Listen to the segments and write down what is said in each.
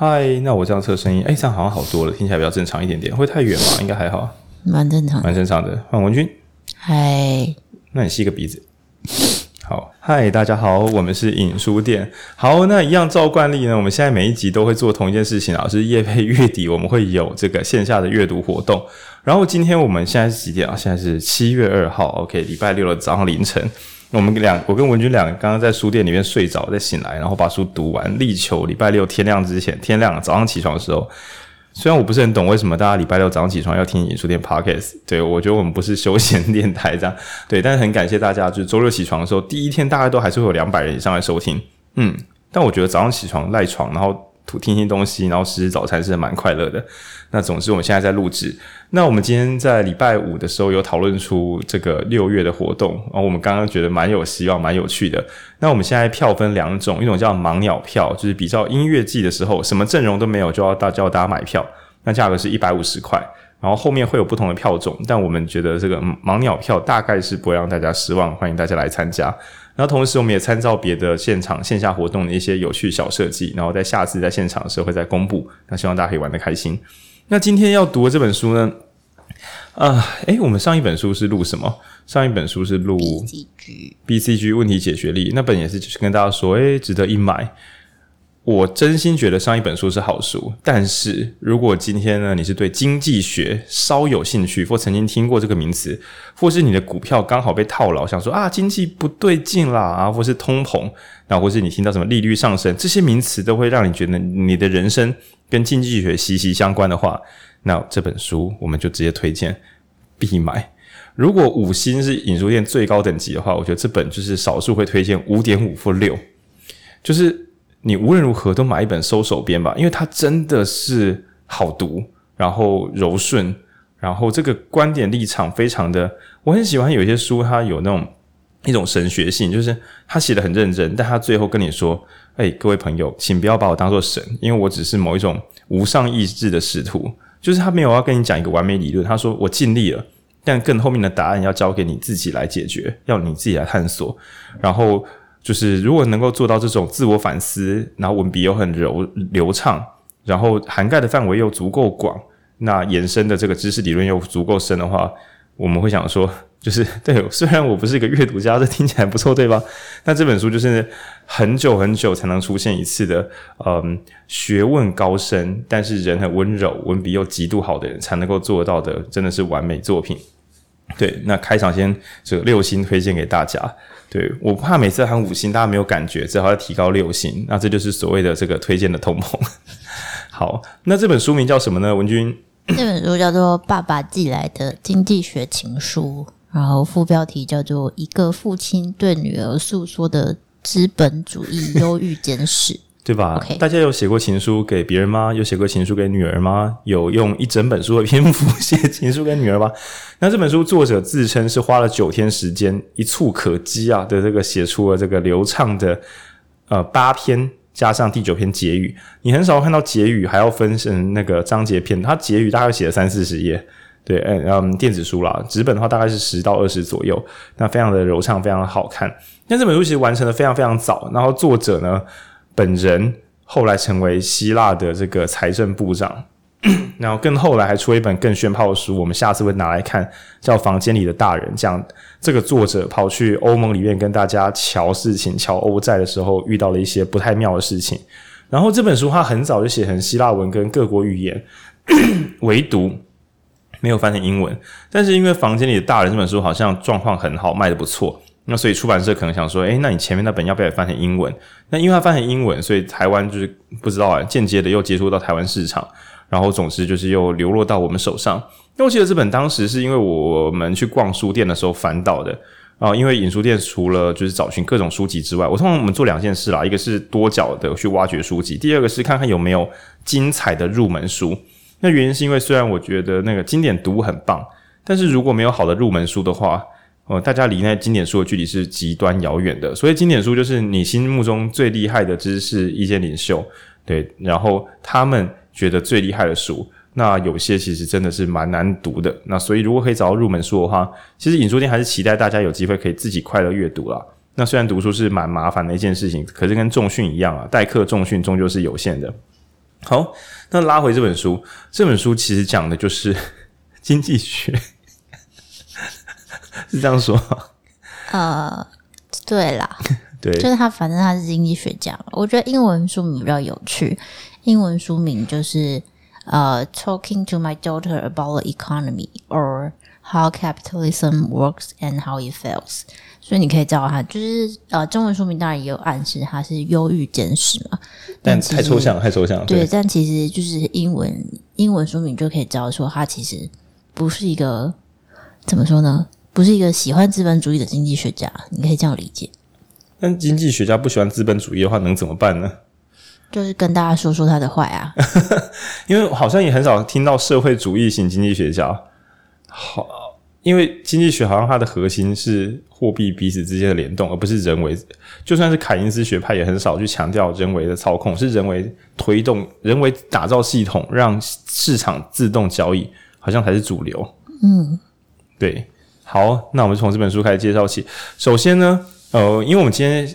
嗨，那我这样测声音，哎，这样好像好多了，听起来比较正常一点点。会太远吗？应该还好，蛮正常，蛮正常的。范文君，嗨，那你吸个鼻子。好，嗨，大家好，我们是影书店。好，那一样照惯例呢，我们现在每一集都会做同一件事情啊，是夜配月底我们会有这个线下的阅读活动。然后今天我们现在是几点啊？现在是七月二号，OK，礼拜六的早上凌晨。我们俩，我跟文君俩刚刚在书店里面睡着，再醒来，然后把书读完，力求礼拜六天亮之前，天亮早上起床的时候。虽然我不是很懂为什么大家礼拜六早上起床要听影书店 Podcast，对，我觉得我们不是休闲电台这样，对，但是很感谢大家，就是周六起床的时候，第一天大概都还是会有两百人以上来收听，嗯，但我觉得早上起床赖床，然后。听听东西，然后吃吃早餐是蛮快乐的。那总之，我们现在在录制。那我们今天在礼拜五的时候有讨论出这个六月的活动，然后我们刚刚觉得蛮有希望、蛮有趣的。那我们现在票分两种，一种叫盲鸟票，就是比较音乐季的时候，什么阵容都没有，就要大叫大家买票。那价格是一百五十块，然后后面会有不同的票种，但我们觉得这个盲鸟票大概是不会让大家失望，欢迎大家来参加。然后同时，我们也参照别的现场线下活动的一些有趣小设计，然后在下次在现场的时候会再公布。那希望大家可以玩得开心。那今天要读的这本书呢？啊，诶，我们上一本书是录什么？上一本书是录 BCG BCG 问题解决力，那本也是就是跟大家说，诶，值得一买。我真心觉得上一本书是好书，但是如果今天呢，你是对经济学稍有兴趣，或曾经听过这个名词，或是你的股票刚好被套牢，想说啊经济不对劲啦，啊或是通膨，那或是你听到什么利率上升，这些名词都会让你觉得你的人生跟经济学息息相关的话，那这本书我们就直接推荐必买。如果五星是影书店最高等级的话，我觉得这本就是少数会推荐五点五或六，就是。你无论如何都买一本收手边吧，因为它真的是好读，然后柔顺，然后这个观点立场非常的，我很喜欢有些书，它有那种一种神学性，就是他写得很认真，但他最后跟你说：“哎，各位朋友，请不要把我当做神，因为我只是某一种无上意志的使徒。”就是他没有要跟你讲一个完美理论，他说：“我尽力了，但更后面的答案要交给你自己来解决，要你自己来探索。”然后。就是如果能够做到这种自我反思，然后文笔又很柔流畅，然后涵盖的范围又足够广，那延伸的这个知识理论又足够深的话，我们会想说，就是对，虽然我不是一个阅读家，这听起来不错，对吧？那这本书就是很久很久才能出现一次的，嗯，学问高深，但是人很温柔，文笔又极度好的人才能够做到的，真的是完美作品。对，那开场先这个六星推荐给大家。对，我怕每次喊五星，大家没有感觉，只好要提高六星。那这就是所谓的这个推荐的同盟。好，那这本书名叫什么呢？文君，这本书叫做《爸爸寄来的经济学情书》，然后副标题叫做《一个父亲对女儿诉说的资本主义忧郁简史》。对吧？Okay. 大家有写过情书给别人吗？有写过情书给女儿吗？有用一整本书的篇幅写情书给女儿吗？那这本书作者自称是花了九天时间，一蹴可及啊的这个写出了这个流畅的呃八篇，加上第九篇结语。你很少看到结语还要分成那个章节篇，它结语大概写了三四十页。对，嗯嗯，电子书啦，纸本的话大概是十到二十左右。那非常的柔畅，非常的好看。那这本书其实完成的非常非常早，然后作者呢，本人后来成为希腊的这个财政部长，然后更后来还出了一本更炫炮的书，我们下次会拿来看，叫《房间里的大人》，讲这个作者跑去欧盟里面跟大家瞧事情、瞧欧债的时候，遇到了一些不太妙的事情。然后这本书他很早就写成希腊文跟各国语言，唯独没有翻成英文。但是因为《房间里的大人》这本书好像状况很好，卖的不错。那所以出版社可能想说，诶，那你前面那本要不要也翻成英文？那因为它翻成英文，所以台湾就是不知道啊，间接的又接触到台湾市场，然后总之就是又流落到我们手上。那我记得这本当时是因为我们去逛书店的时候翻到的啊，因为影书店除了就是找寻各种书籍之外，我通常我们做两件事啦，一个是多角的去挖掘书籍，第二个是看看有没有精彩的入门书。那原因是因为虽然我觉得那个经典读物很棒，但是如果没有好的入门书的话，哦，大家离那经典书的距离是极端遥远的。所以经典书就是你心目中最厉害的知识意见领袖，对，然后他们觉得最厉害的书，那有些其实真的是蛮难读的。那所以如果可以找到入门书的话，其实影书店还是期待大家有机会可以自己快乐阅读啦。那虽然读书是蛮麻烦的一件事情，可是跟重训一样啊，代课重训终究是有限的。好，那拉回这本书，这本书其实讲的就是 经济学，是这样说吗？呃，对啦，对，就是他，反正他是经济学家。我觉得英文书名比较有趣，英文书名就是呃，Talking to my daughter about the economy or how capitalism works and how it fails。所以你可以叫他，就是呃，中文书名当然也有暗示他是忧郁简史嘛，但太抽象，太抽象。对，但其实就是英文英文书名就可以知道说，他其实不是一个怎么说呢？不是一个喜欢资本主义的经济学家，你可以这样理解。但经济学家不喜欢资本主义的话，能怎么办呢？就是跟大家说说他的坏啊，因为好像也很少听到社会主义型经济学家。好。因为经济学好像它的核心是货币彼此之间的联动，而不是人为。就算是凯因斯学派，也很少去强调人为的操控，是人为推动、人为打造系统，让市场自动交易，好像才是主流。嗯，对。好，那我们从这本书开始介绍起。首先呢，呃，因为我们今天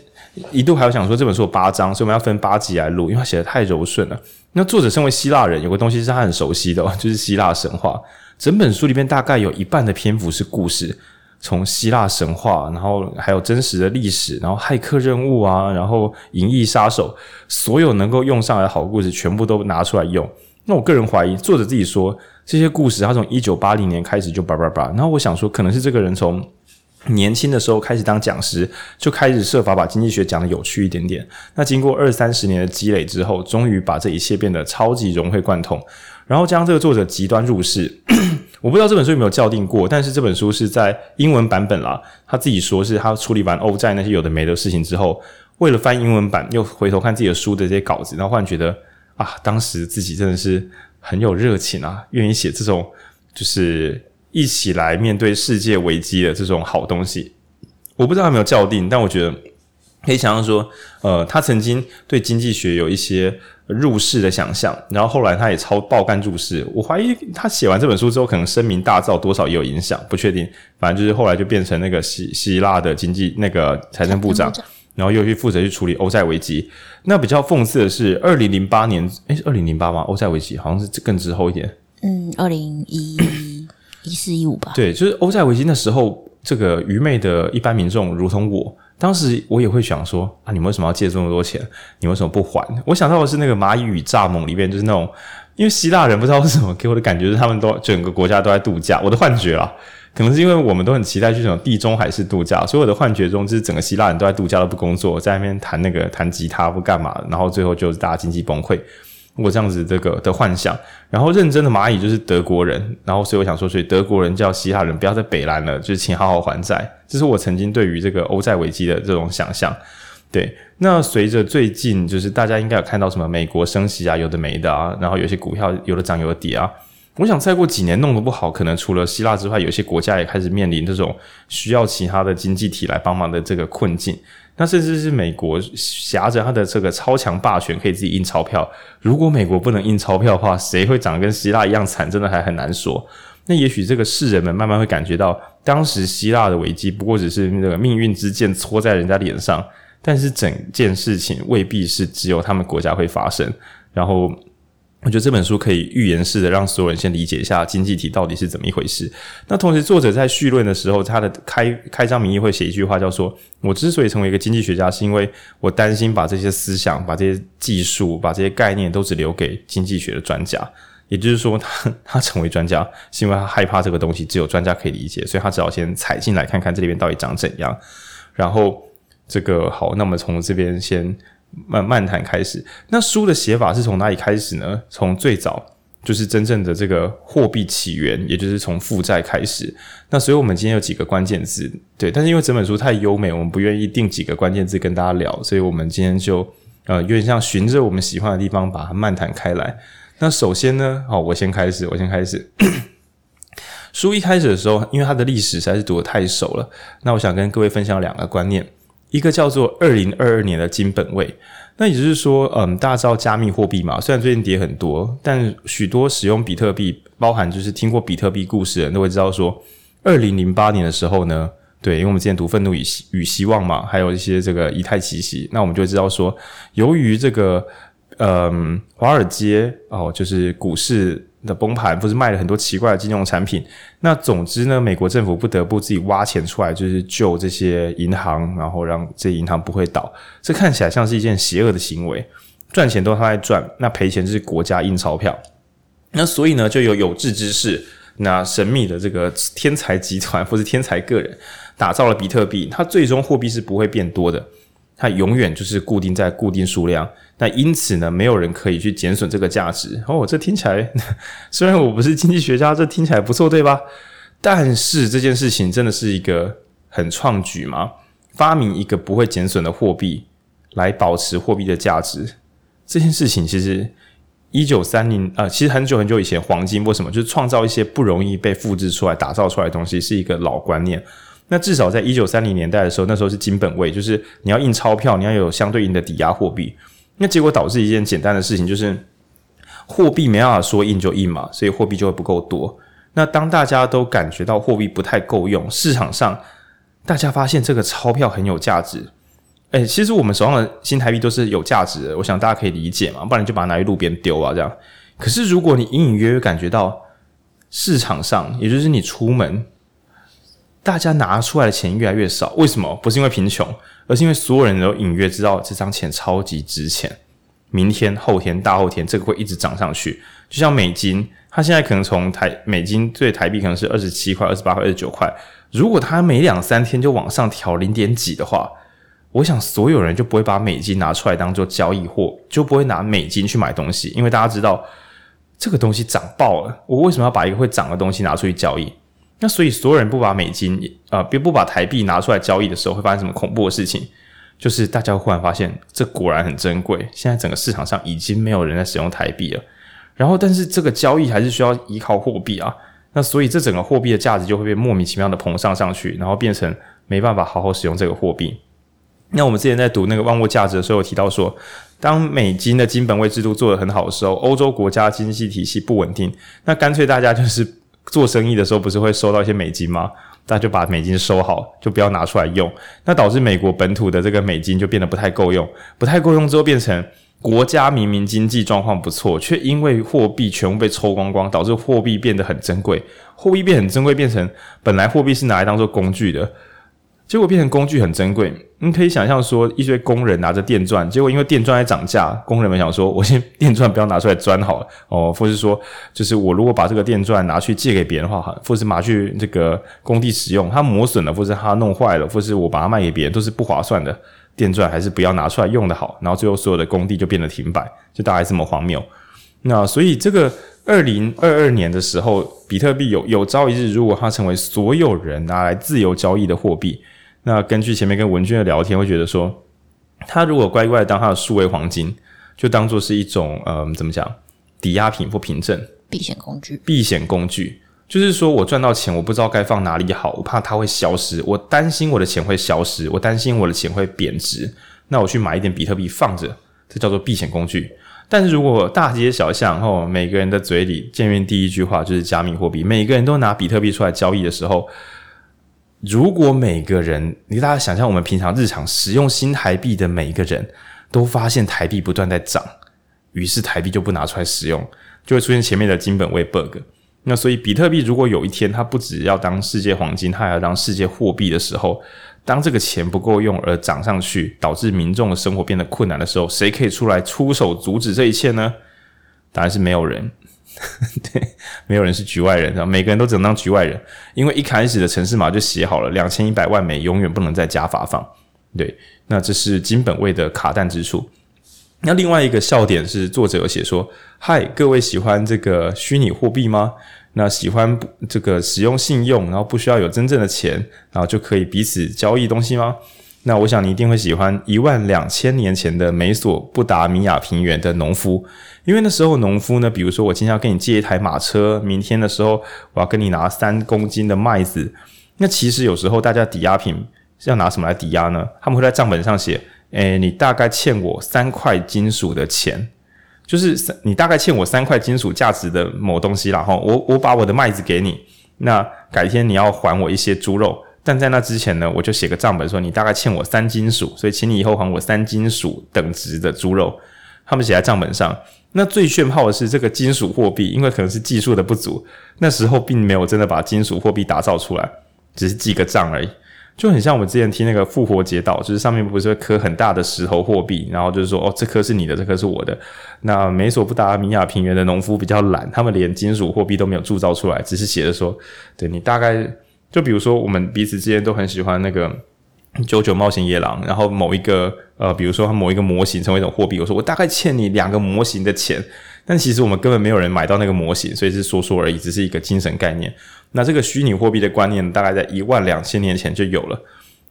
一度还有想说这本书有八章，所以我们要分八集来录，因为它写得太柔顺了。那作者身为希腊人，有个东西是他很熟悉的，就是希腊神话。整本书里面大概有一半的篇幅是故事，从希腊神话，然后还有真实的历史，然后骇客任务啊，然后银翼杀手，所有能够用上来的好故事全部都拿出来用。那我个人怀疑，作者自己说这些故事他从一九八零年开始就叭叭叭，然后我想说，可能是这个人从年轻的时候开始当讲师，就开始设法把经济学讲得有趣一点点。那经过二三十年的积累之后，终于把这一切变得超级融会贯通。然后将这个作者极端入世，我不知道这本书有没有校订过，但是这本书是在英文版本啦。他自己说是他处理完欧债那些有的没的事情之后，为了翻英文版，又回头看自己的书的这些稿子，然后忽然觉得啊，当时自己真的是很有热情啊，愿意写这种就是一起来面对世界危机的这种好东西。我不知道有没有校定，但我觉得可以想象说，呃，他曾经对经济学有一些。入世的想象，然后后来他也超爆肝入世。我怀疑他写完这本书之后，可能声名大噪，多少也有影响，不确定。反正就是后来就变成那个希希腊的经济那个财政部长，然后又去负责去处理欧债危机。那比较讽刺的是，二零零八年，诶，是二零零八吗？欧债危机好像是更之后一点。嗯，二零一一四一五吧。对，就是欧债危机那时候，这个愚昧的一般民众，如同我。当时我也会想说啊，你们为什么要借这么多钱？你为什么不还？我想到的是那个《蚂蚁与蚱蜢》里面，就是那种，因为希腊人不知道为什么给我的感觉是他们都整个国家都在度假，我的幻觉啦，可能是因为我们都很期待去这种地中海式度假，所以我的幻觉中就是整个希腊人都在度假都不工作，在那边弹那个弹吉他不干嘛，然后最后就是大家经济崩溃。我这样子这个的幻想，然后认真的蚂蚁就是德国人，然后所以我想说，所以德国人叫希腊人不要再北烂了，就是请好好还债。这是我曾经对于这个欧债危机的这种想象。对，那随着最近就是大家应该有看到什么美国升息啊，有的没的啊，然后有些股票有的涨有的跌啊。我想再过几年弄得不好，可能除了希腊之外，有些国家也开始面临这种需要其他的经济体来帮忙的这个困境。那甚至是美国挟着他的这个超强霸权，可以自己印钞票。如果美国不能印钞票的话，谁会长得跟希腊一样惨？真的还很难说。那也许这个世人们慢慢会感觉到，当时希腊的危机不过只是那个命运之剑戳在人家脸上，但是整件事情未必是只有他们国家会发生。然后。我觉得这本书可以预言式的让所有人先理解一下经济体到底是怎么一回事。那同时，作者在绪论的时候，他的开开章明义会写一句话，叫做：“我之所以成为一个经济学家，是因为我担心把这些思想、把这些技术、把这些概念都只留给经济学的专家。也就是说他，他成为专家，是因为他害怕这个东西只有专家可以理解，所以他只好先踩进来看看这里边到底长怎样。然后，这个好，那么从这边先。”慢漫谈开始，那书的写法是从哪里开始呢？从最早就是真正的这个货币起源，也就是从负债开始。那所以我们今天有几个关键字，对，但是因为整本书太优美，我们不愿意定几个关键字跟大家聊，所以我们今天就呃有点像循着我们喜欢的地方把它漫谈开来。那首先呢，好，我先开始，我先开始。书一开始的时候，因为它的历史实在是读得太熟了，那我想跟各位分享两个观念。一个叫做二零二二年的金本位，那也就是说，嗯，大家知道加密货币嘛？虽然最近跌很多，但许多使用比特币，包含就是听过比特币故事的人都会知道说，二零零八年的时候呢，对，因为我们之前读《愤怒与与希望》嘛，还有一些这个以太奇袭，那我们就会知道说，由于这个嗯，华尔街哦，就是股市的崩盘，不是卖了很多奇怪的金融产品。那总之呢，美国政府不得不自己挖钱出来，就是救这些银行，然后让这银行不会倒。这看起来像是一件邪恶的行为，赚钱都他在赚，那赔钱就是国家印钞票。那所以呢，就有有志之士，那神秘的这个天才集团 或是天才个人，打造了比特币。它最终货币是不会变多的。它永远就是固定在固定数量，那因此呢，没有人可以去减损这个价值。哦，这听起来 虽然我不是经济学家，这听起来不错，对吧？但是这件事情真的是一个很创举吗？发明一个不会减损的货币来保持货币的价值，这件事情其实一九三零啊，其实很久很久以前，黄金为什么就是创造一些不容易被复制出来、打造出来的东西，是一个老观念。那至少在一九三零年代的时候，那时候是金本位，就是你要印钞票，你要有相对应的抵押货币。那结果导致一件简单的事情，就是货币没办法说印就印嘛，所以货币就会不够多。那当大家都感觉到货币不太够用，市场上大家发现这个钞票很有价值。诶，其实我们手上的新台币都是有价值的，我想大家可以理解嘛，不然就把它拿去路边丢啊这样。可是如果你隐隐约约感觉到市场上，也就是你出门。大家拿出来的钱越来越少，为什么？不是因为贫穷，而是因为所有人都隐约知道这张钱超级值钱。明天、后天、大后天，这个会一直涨上去。就像美金，它现在可能从台美金对台币可能是二十七块、二十八块、二十九块。如果它每两三天就往上调零点几的话，我想所有人就不会把美金拿出来当做交易货，就不会拿美金去买东西，因为大家知道这个东西涨爆了。我为什么要把一个会涨的东西拿出去交易？那所以所有人不把美金啊，别、不把台币拿出来交易的时候，会发生什么恐怖的事情？就是大家忽然发现，这果然很珍贵。现在整个市场上已经没有人在使用台币了。然后，但是这个交易还是需要依靠货币啊。那所以这整个货币的价值就会被莫名其妙的膨胀上去，然后变成没办法好好使用这个货币。那我们之前在读那个万物价值的时候，有提到说，当美金的金本位制度做得很好的时候，欧洲国家经济体系不稳定，那干脆大家就是。做生意的时候不是会收到一些美金吗？大家就把美金收好，就不要拿出来用。那导致美国本土的这个美金就变得不太够用，不太够用之后变成国家明明经济状况不错，却因为货币全部被抽光光，导致货币变得很珍贵。货币变很珍贵，变成本来货币是拿来当做工具的。结果变成工具很珍贵，你可以想象说，一堆工人拿着电钻，结果因为电钻在涨价，工人们想说，我先电钻不要拿出来钻好了哦，或是说，就是我如果把这个电钻拿去借给别人的话，或是拿去这个工地使用，它磨损了，或是它弄坏了，或是我把它卖给别人，都是不划算的。电钻还是不要拿出来用的好，然后最后所有的工地就变得停摆，就大概这么荒谬。那所以这个。二零二二年的时候，比特币有有朝一日，如果它成为所有人拿来自由交易的货币，那根据前面跟文君的聊天，会觉得说，他如果乖乖当他的数位黄金，就当做是一种嗯，怎么讲，抵押品或凭证，避险工具，避险工具，就是说我赚到钱，我不知道该放哪里好，我怕它会消失，我担心我的钱会消失，我担心我的钱会贬值，那我去买一点比特币放着，这叫做避险工具。但是如果大街小巷后，每个人的嘴里见面第一句话就是加密货币，每个人都拿比特币出来交易的时候，如果每个人，你大家想象我们平常日常使用新台币的每一个人都发现台币不断在涨，于是台币就不拿出来使用，就会出现前面的金本位 bug。那所以比特币如果有一天它不只要当世界黄金，它还要当世界货币的时候，当这个钱不够用而涨上去，导致民众的生活变得困难的时候，谁可以出来出手阻止这一切呢？当然是没有人，对，没有人是局外人，每个人都只能当局外人，因为一开始的程式码就写好了，两千一百万枚永远不能再加发放。对，那这是金本位的卡弹之处。那另外一个笑点是，作者有写说：“嗨，各位喜欢这个虚拟货币吗？”那喜欢这个使用信用，然后不需要有真正的钱，然后就可以彼此交易东西吗？那我想你一定会喜欢一万两千年前的美索不达米亚平原的农夫，因为那时候农夫呢，比如说我今天要跟你借一台马车，明天的时候我要跟你拿三公斤的麦子，那其实有时候大家抵押品是要拿什么来抵押呢？他们会在账本上写，诶，你大概欠我三块金属的钱。就是你大概欠我三块金属价值的某东西，然后我我把我的麦子给你，那改天你要还我一些猪肉，但在那之前呢，我就写个账本说你大概欠我三金属，所以请你以后还我三金属等值的猪肉。他们写在账本上。那最炫炮的是这个金属货币，因为可能是技术的不足，那时候并没有真的把金属货币打造出来，只是记个账而已。就很像我们之前听那个复活节岛，就是上面不是会刻很大的石头货币，然后就是说哦，这颗是你的，这颗是我的。那美索不达米亚平原的农夫比较懒，他们连金属货币都没有铸造出来，只是写着说，对你大概就比如说我们彼此之间都很喜欢那个《九九冒险野狼》，然后某一个呃，比如说它某一个模型成为一种货币，我说我大概欠你两个模型的钱，但其实我们根本没有人买到那个模型，所以是说说而已，只是一个精神概念。那这个虚拟货币的观念大概在一万两千年前就有了，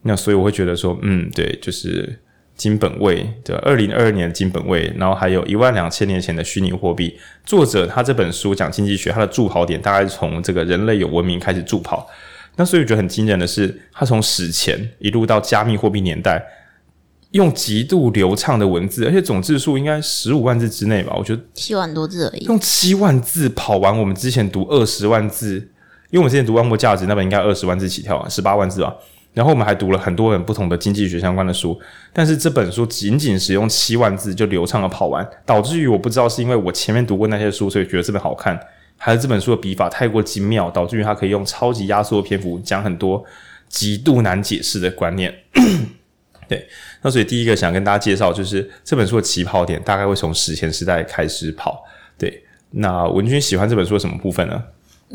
那所以我会觉得说，嗯，对，就是金本位的二零二二年的金本位，然后还有一万两千年前的虚拟货币。作者他这本书讲经济学，他的助跑点大概从这个人类有文明开始助跑。那所以我觉得很惊人的是，他从史前一路到加密货币年代，用极度流畅的文字，而且总字数应该十五万字之内吧？我觉得七万多字而已，用七万字跑完我们之前读二十万字。因为我们之前读《万物价值》那本应该二十万字起跳啊，十八万字吧。然后我们还读了很多本不同的经济学相关的书，但是这本书仅仅使用七万字就流畅的跑完，导致于我不知道是因为我前面读过那些书，所以觉得这本好看，还是这本书的笔法太过精妙，导致于他可以用超级压缩的篇幅讲很多极度难解释的观念。对，那所以第一个想跟大家介绍就是这本书的起跑点大概会从史前时代开始跑。对，那文君喜欢这本书的什么部分呢？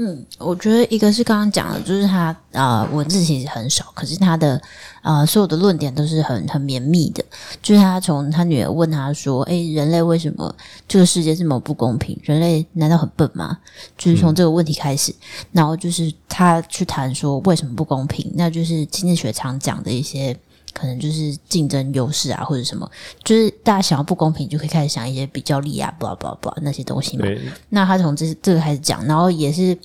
嗯，我觉得一个是刚刚讲的，就是他啊、呃、文字其实很少，可是他的啊、呃、所有的论点都是很很绵密的。就是他从他女儿问他说：“诶，人类为什么这个世界这么不公平？人类难道很笨吗？”就是从这个问题开始，嗯、然后就是他去谈说为什么不公平，那就是经济学常讲的一些可能就是竞争优势啊，或者什么，就是大家想要不公平，就可以开始想一些比较力啊，blah blah blah 那些东西嘛。那他从这这个开始讲，然后也是。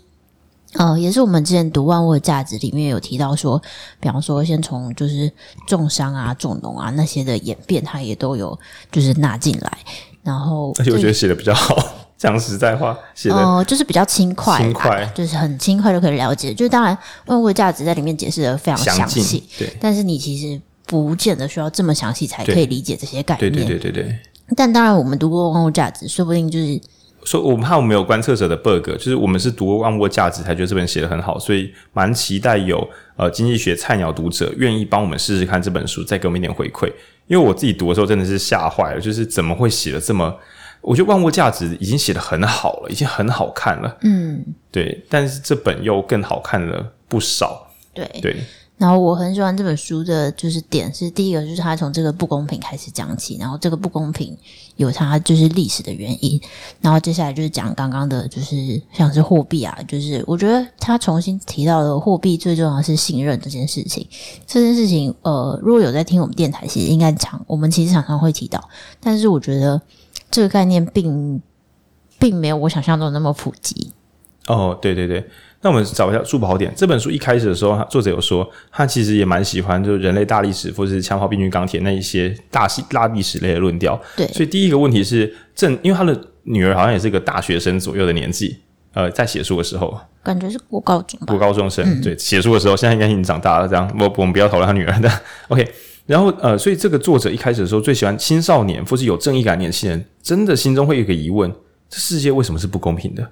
呃，也是我们之前读《万物的价值》里面有提到说，比方说，先从就是重商啊、重农啊那些的演变，它也都有就是纳进来。然后，而且我觉得写的比较好，讲实在话，写的呃，就是比较轻快，轻快，就是很轻快就可以了解。就是当然，《万物的价值》在里面解释的非常详细，对。但是你其实不见得需要这么详细才可以理解这些概念，对对对对对。但当然，我们读过《万物价值》，说不定就是。说我们怕我们有观测者的 bug，就是我们是读过万物价值才觉得这本写得很好，所以蛮期待有呃经济学菜鸟读者愿意帮我们试试看这本书，再给我们一点回馈。因为我自己读的时候真的是吓坏了，就是怎么会写得这么？我觉得万物价值已经写得很好了，已经很好看了，嗯，对，但是这本又更好看了不少，对对。然后我很喜欢这本书的，就是点是第一个，就是他从这个不公平开始讲起，然后这个不公平有它就是历史的原因，然后接下来就是讲刚刚的，就是像是货币啊，就是我觉得他重新提到的货币最重要是信任这件事情，这件事情呃，如果有在听我们电台，其实应该常我们其实常常会提到，但是我觉得这个概念并并没有我想象中那么普及。哦，对对对。那我们找一下助跑点。这本书一开始的时候，作者有说，他其实也蛮喜欢，就是人类大历史或者是枪炮、病菌、钢铁那一些大系大历史类的论调。对。所以第一个问题是，正因为他的女儿好像也是一个大学生左右的年纪，呃，在写书的时候，感觉是国高中吧。国高中生，嗯、对，写书的时候，现在应该已经长大了。这样，我我们不要讨论他女儿的。OK。然后呃，所以这个作者一开始的时候最喜欢青少年或是有正义感的年轻人，真的心中会有一个疑问：这世界为什么是不公平的？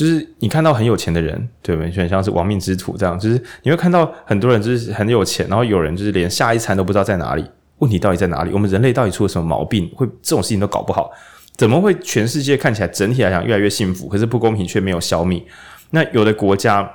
就是你看到很有钱的人，对不对？就很像是亡命之徒这样。就是你会看到很多人就是很有钱，然后有人就是连下一餐都不知道在哪里。问题到底在哪里？我们人类到底出了什么毛病？会这种事情都搞不好？怎么会全世界看起来整体来讲越来越幸福，可是不公平却没有消灭？那有的国家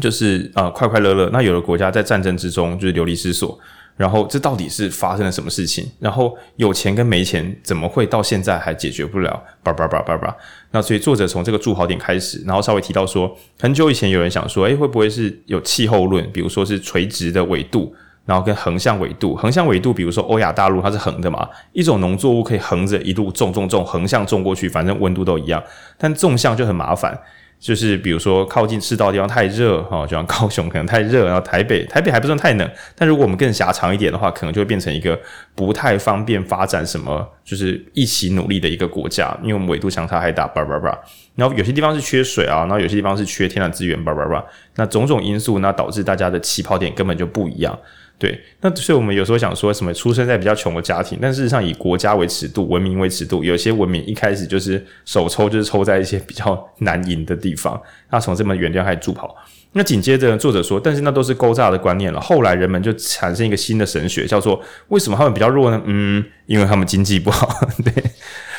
就是呃快快乐乐，那有的国家在战争之中就是流离失所。然后这到底是发生了什么事情？然后有钱跟没钱怎么会到现在还解决不了？叭叭叭叭叭。那所以作者从这个助跑点开始，然后稍微提到说，很久以前有人想说，诶，会不会是有气候论？比如说是垂直的纬度，然后跟横向纬度。横向纬度，比如说欧亚大陆它是横的嘛，一种农作物可以横着一路种种种，横向种过去，反正温度都一样。但纵向就很麻烦。就是比如说靠近赤道的地方太热哈，就像高雄可能太热，然后台北台北还不算太冷，但如果我们更狭长一点的话，可能就会变成一个不太方便发展什么，就是一起努力的一个国家，因为我们纬度相差还大，叭叭叭。然后有些地方是缺水啊，然后有些地方是缺天然资源，叭叭叭。那种种因素，那导致大家的起跑点根本就不一样。对，那所以我们有时候想说什么出生在比较穷的家庭，但事实上以国家为尺度，文明为尺度，有些文明一开始就是手抽就是抽在一些比较难赢的地方，那从这么远地方开始助跑。那紧接着作者说，但是那都是勾诈的观念了。后来人们就产生一个新的神学，叫做为什么他们比较弱呢？嗯，因为他们经济不好。对，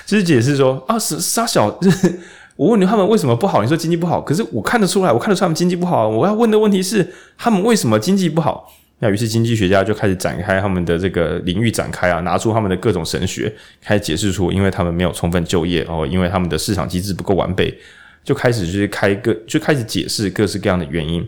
就是解释说啊，是杀小，就 是我问你他们为什么不好？你说经济不好，可是我看得出来，我看得出他们经济不好。我要问的问题是，他们为什么经济不好？那于是经济学家就开始展开他们的这个领域展开啊，拿出他们的各种神学，开始解释出，因为他们没有充分就业哦，因为他们的市场机制不够完备，就开始就是开个就开始解释各式各样的原因。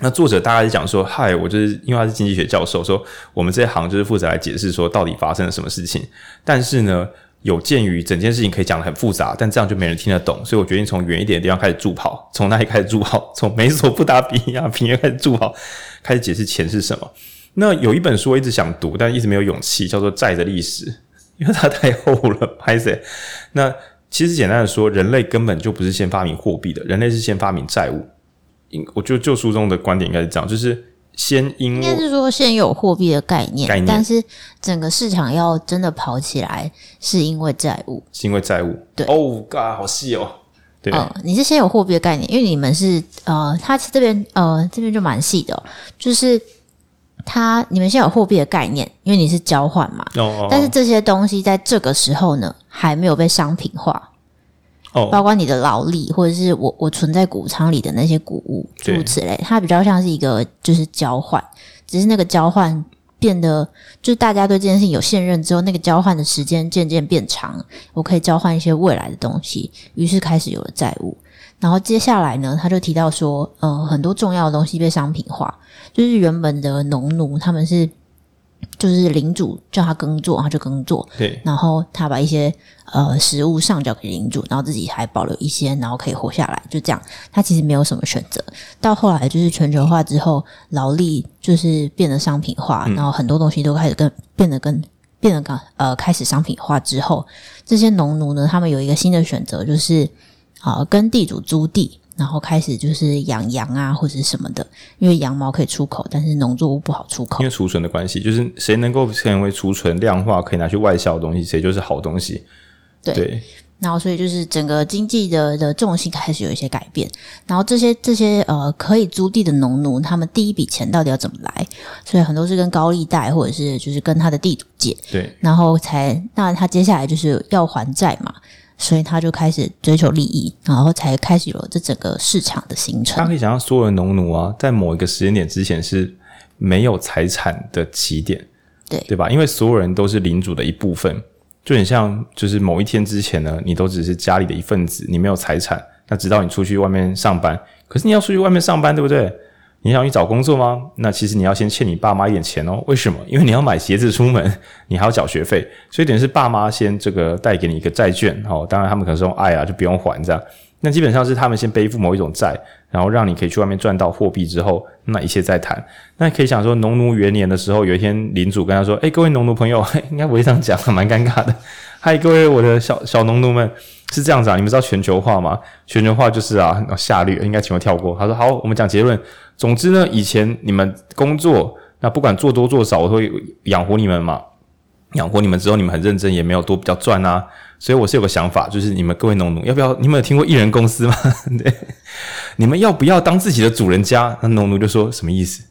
那作者大概是讲说，嗨，我就是因为他是经济学教授，说我们这一行就是负责来解释说到底发生了什么事情，但是呢。有鉴于整件事情可以讲得很复杂，但这样就没人听得懂，所以我决定从远一点的地方开始助跑。从那里开始助跑？从美索不达米亚平原开始助跑，开始解释钱是什么。那有一本书我一直想读，但一直没有勇气，叫做《债的历史》，因为它太厚了，拍谢。那其实简单的说，人类根本就不是先发明货币的，人类是先发明债务。我就就书中的观点应该是这样，就是。先因为应该是说先有货币的概念，概念，但是整个市场要真的跑起来，是因为债务，是因为债务。对，哦，嘎，好细哦。对，呃，你是先有货币的概念，因为你们是呃，他这边呃这边就蛮细的哦，就是他你们先有货币的概念，因为你是交换嘛。哦，哦，哦。但是这些东西在这个时候呢，还没有被商品化。包括你的劳力，或者是我我存在谷仓里的那些谷物，诸如此类，它比较像是一个就是交换，只是那个交换变得就是大家对这件事情有信任之后，那个交换的时间渐渐变长，我可以交换一些未来的东西，于是开始有了债务。然后接下来呢，他就提到说，呃，很多重要的东西被商品化，就是原本的农奴他们是。就是领主叫他耕作，他就耕作。对，然后他把一些呃食物上交给领主，然后自己还保留一些，然后可以活下来。就这样，他其实没有什么选择。到后来就是全球化之后，劳力就是变得商品化，嗯、然后很多东西都开始跟变得跟变得跟呃开始商品化之后，这些农奴呢，他们有一个新的选择，就是啊、呃、跟地主租地。然后开始就是养羊啊，或者是什么的，因为羊毛可以出口，但是农作物不好出口。因为储存的关系，就是谁能够成为储存量化可以拿去外销的东西，谁就是好东西。对。对然后，所以就是整个经济的的重心开始有一些改变。然后这些这些呃可以租地的农奴，他们第一笔钱到底要怎么来？所以很多是跟高利贷，或者是就是跟他的地主借。对。然后才那他接下来就是要还债嘛。所以他就开始追求利益，然后才开始有了这整个市场的形成。他可以想象，所有的农奴啊，在某一个时间点之前是没有财产的起点，对对吧？因为所有人都是领主的一部分，就很像，就是某一天之前呢，你都只是家里的一份子，你没有财产。那直到你出去外面上班，可是你要出去外面上班，对不对？你想去找工作吗？那其实你要先欠你爸妈一点钱哦。为什么？因为你要买鞋子出门，你还要缴学费，所以等于是爸妈先这个贷给你一个债券哦。当然他们可能是用爱啊，就不用还这样。那基本上是他们先背负某一种债，然后让你可以去外面赚到货币之后，那一切再谈。那可以想说，农奴元年的时候，有一天领主跟他说：“诶，各位农奴朋友，应该不会这样讲，蛮尴尬的。嗨，各位我的小小农奴们。”是这样子啊，你们知道全球化吗？全球化就是啊，下略应该请我跳过。他说：“好，我们讲结论。总之呢，以前你们工作，那不管做多做少，我都会养活你们嘛。养活你们之后，你们很认真，也没有多比较赚啊。所以我是有个想法，就是你们各位农奴，要不要？你们有听过艺人公司吗？对，你们要不要当自己的主人家？那农奴就说：什么意思？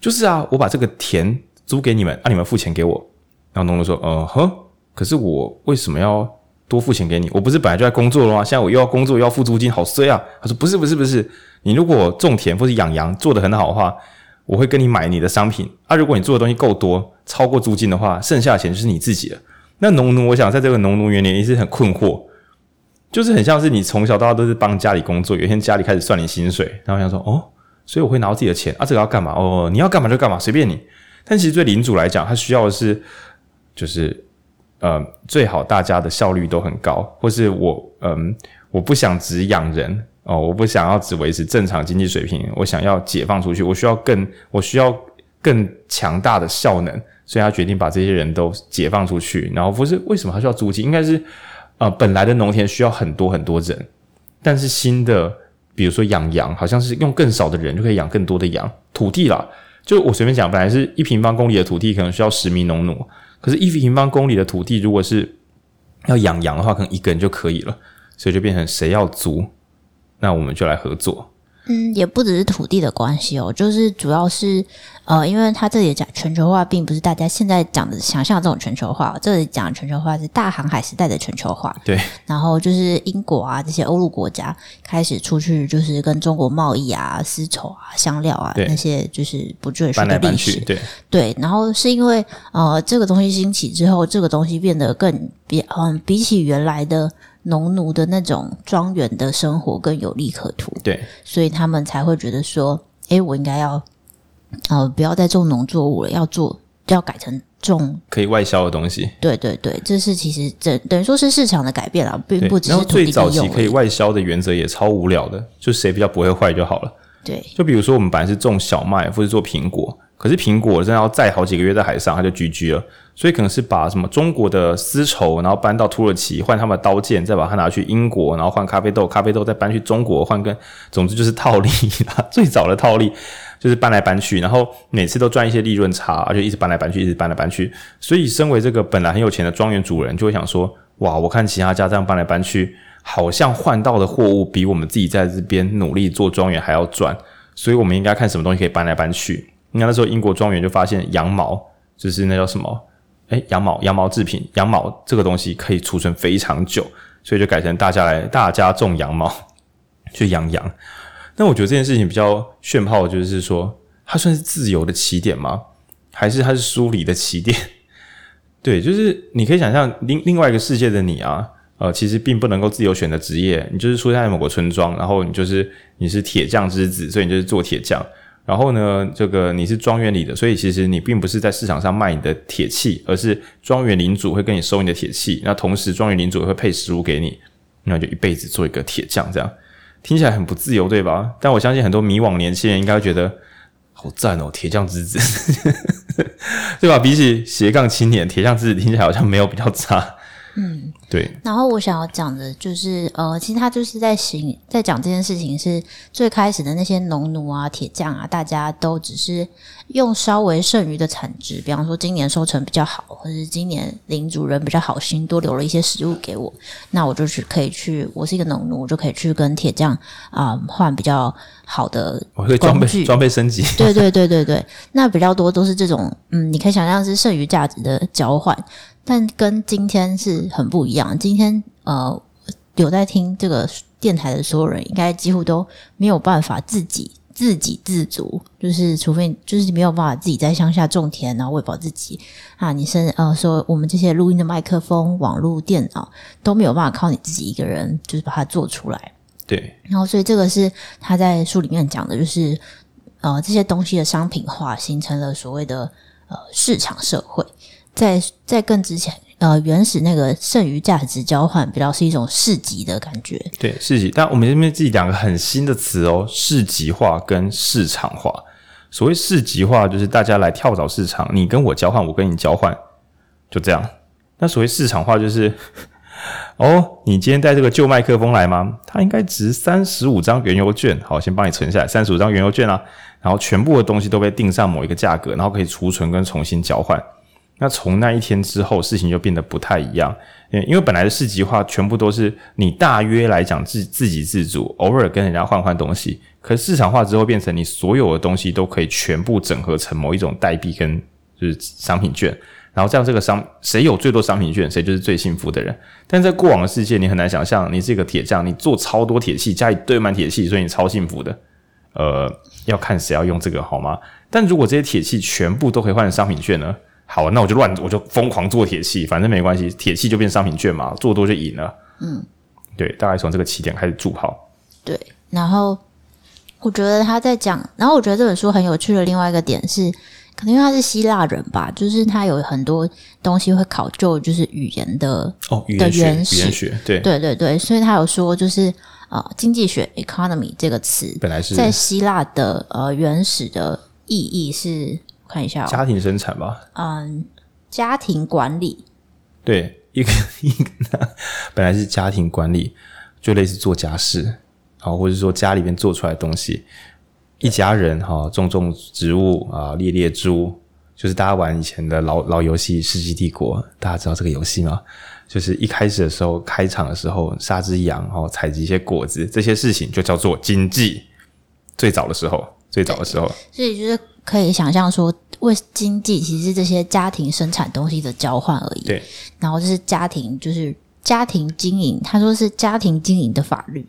就是啊，我把这个田租给你们，啊，你们付钱给我。然后农奴说：嗯哼，可是我为什么要？”多付钱给你，我不是本来就在工作了吗？现在我又要工作又要付租金，好衰啊！他说不是不是不是，你如果种田或是养羊做得很好的话，我会跟你买你的商品啊。如果你做的东西够多，超过租金的话，剩下的钱就是你自己的。那农奴，我想在这个农奴元年也是很困惑，就是很像是你从小到大都是帮家里工作，有一天家里开始算你薪水，然后想说哦，所以我会拿到自己的钱啊，这个要干嘛？哦，你要干嘛就干嘛，随便你。但其实对领主来讲，他需要的是就是。呃，最好大家的效率都很高，或是我，嗯，我不想只养人哦，我不想要只维持正常经济水平，我想要解放出去，我需要更，我需要更强大的效能，所以他决定把这些人都解放出去。然后不是为什么他需要租金？应该是，呃，本来的农田需要很多很多人，但是新的，比如说养羊，好像是用更少的人就可以养更多的羊，土地啦。就我随便讲，本来是一平方公里的土地可能需要十名农奴，可是，一平方公里的土地如果是要养羊的话，可能一个人就可以了，所以就变成谁要租，那我们就来合作。嗯，也不只是土地的关系哦，就是主要是呃，因为他这里讲全球化，并不是大家现在讲的想象这种全球化。这里讲的全球化是大航海时代的全球化。对。然后就是英国啊这些欧陆国家开始出去，就是跟中国贸易啊、丝绸啊、香料啊那些，就是不赘述的历史。对。对。然后是因为呃，这个东西兴起之后，这个东西变得更比嗯，比起原来的。农奴的那种庄园的生活更有利可图，对，所以他们才会觉得说，哎，我应该要，呃，不要再种农作物了，要做，要改成种可以外销的东西。对对对，这是其实这等于说是市场的改变啊，并不只是。最早期可以外销的原则也超无聊的，就谁比较不会坏就好了。对，就比如说我们本来是种小麦或者做苹果。可是苹果真的要载好几个月在海上，它就 GG 了。所以可能是把什么中国的丝绸，然后搬到土耳其换他们的刀剑，再把它拿去英国，然后换咖啡豆，咖啡豆再搬去中国换根，总之就是套利。最早的套利就是搬来搬去，然后每次都赚一些利润差，而且一直搬来搬去，一直搬来搬去。所以身为这个本来很有钱的庄园主人，就会想说：哇，我看其他家这样搬来搬去，好像换到的货物比我们自己在这边努力做庄园还要赚，所以我们应该看什么东西可以搬来搬去。你看那时候英国庄园就发现羊毛，就是那叫什么？诶，羊毛，羊毛制品，羊毛这个东西可以储存非常久，所以就改成大家来大家种羊毛 去养羊。那我觉得这件事情比较炫炮，就是说它算是自由的起点吗？还是它是疏离的起点？对，就是你可以想象另另外一个世界的你啊，呃，其实并不能够自由选择职业，你就是出现在某个村庄，然后你就是你是铁匠之子，所以你就是做铁匠。然后呢，这个你是庄园里的，所以其实你并不是在市场上卖你的铁器，而是庄园领主会跟你收你的铁器。那同时，庄园领主也会配食物给你，那就一辈子做一个铁匠，这样听起来很不自由，对吧？但我相信很多迷惘年轻人应该会觉得好赞哦，铁匠之子，对吧？比起斜杠青年，铁匠之子听起来好像没有比较差。嗯，对。然后我想要讲的就是，呃，其实他就是在行，在讲这件事情是最开始的那些农奴啊、铁匠啊，大家都只是用稍微剩余的产值，比方说今年收成比较好，或者是今年领主人比较好心，多留了一些食物给我，那我就去可以去，我是一个农奴，我就可以去跟铁匠啊、呃、换比较好的装备装备升级。对对对对对，那比较多都是这种，嗯，你可以想象是剩余价值的交换。但跟今天是很不一样。今天呃，有在听这个电台的所有人，应该几乎都没有办法自己自给自足，就是除非就是没有办法自己在乡下种田，然后喂饱自己啊。你甚至呃说我们这些录音的麦克风、网络、电脑都没有办法靠你自己一个人，就是把它做出来。对。然后所以这个是他在书里面讲的，就是呃这些东西的商品化，形成了所谓的呃市场社会。在在更之前，呃，原始那个剩余价值交换比较是一种市集的感觉。对，市集。但我们这边自己两个很新的词哦，市集化跟市场化。所谓市集化，就是大家来跳蚤市场，你跟我交换，我跟你交换，就这样。那所谓市场化，就是 哦，你今天带这个旧麦克风来吗？它应该值三十五张原油券，好，先帮你存下来，三十五张原油券啊。然后全部的东西都被定上某一个价格，然后可以储存跟重新交换。那从那一天之后，事情就变得不太一样。因为本来的市集化全部都是你大约来讲自自给自足，偶尔跟人家换换东西。可是市场化之后，变成你所有的东西都可以全部整合成某一种代币跟就是商品券。然后这样这个商谁有最多商品券，谁就是最幸福的人。但在过往的世界，你很难想象，你是一个铁匠，你做超多铁器，家里堆满铁器，所以你超幸福的。呃，要看谁要用这个好吗？但如果这些铁器全部都可以换成商品券呢？好，那我就乱，我就疯狂做铁器，反正没关系，铁器就变商品券嘛，做多就赢了。嗯，对，大概从这个起点开始助跑。对，然后我觉得他在讲，然后我觉得这本书很有趣的另外一个点是，可能因为他是希腊人吧，就是他有很多东西会考究，就是语言的哦，语言学，语言学，对，对对对，所以他有说，就是呃，经济学 （economy） 这个词本来是在希腊的呃原始的意义是。看一下、哦，家庭生产吧。嗯，家庭管理。对，一个一个，本来是家庭管理，就类似做家事，然后或者说家里面做出来的东西。一家人哈，种种植物啊，猎猎猪，就是大家玩以前的老老游戏《世纪帝国》，大家知道这个游戏吗？就是一开始的时候，开场的时候杀只羊，然后采集一些果子，这些事情就叫做经济。最早的时候，最早的时候，所以就是可以想象说，为经济其实是这些家庭生产东西的交换而已。对，然后就是家庭，就是家庭经营，他说是家庭经营的法律。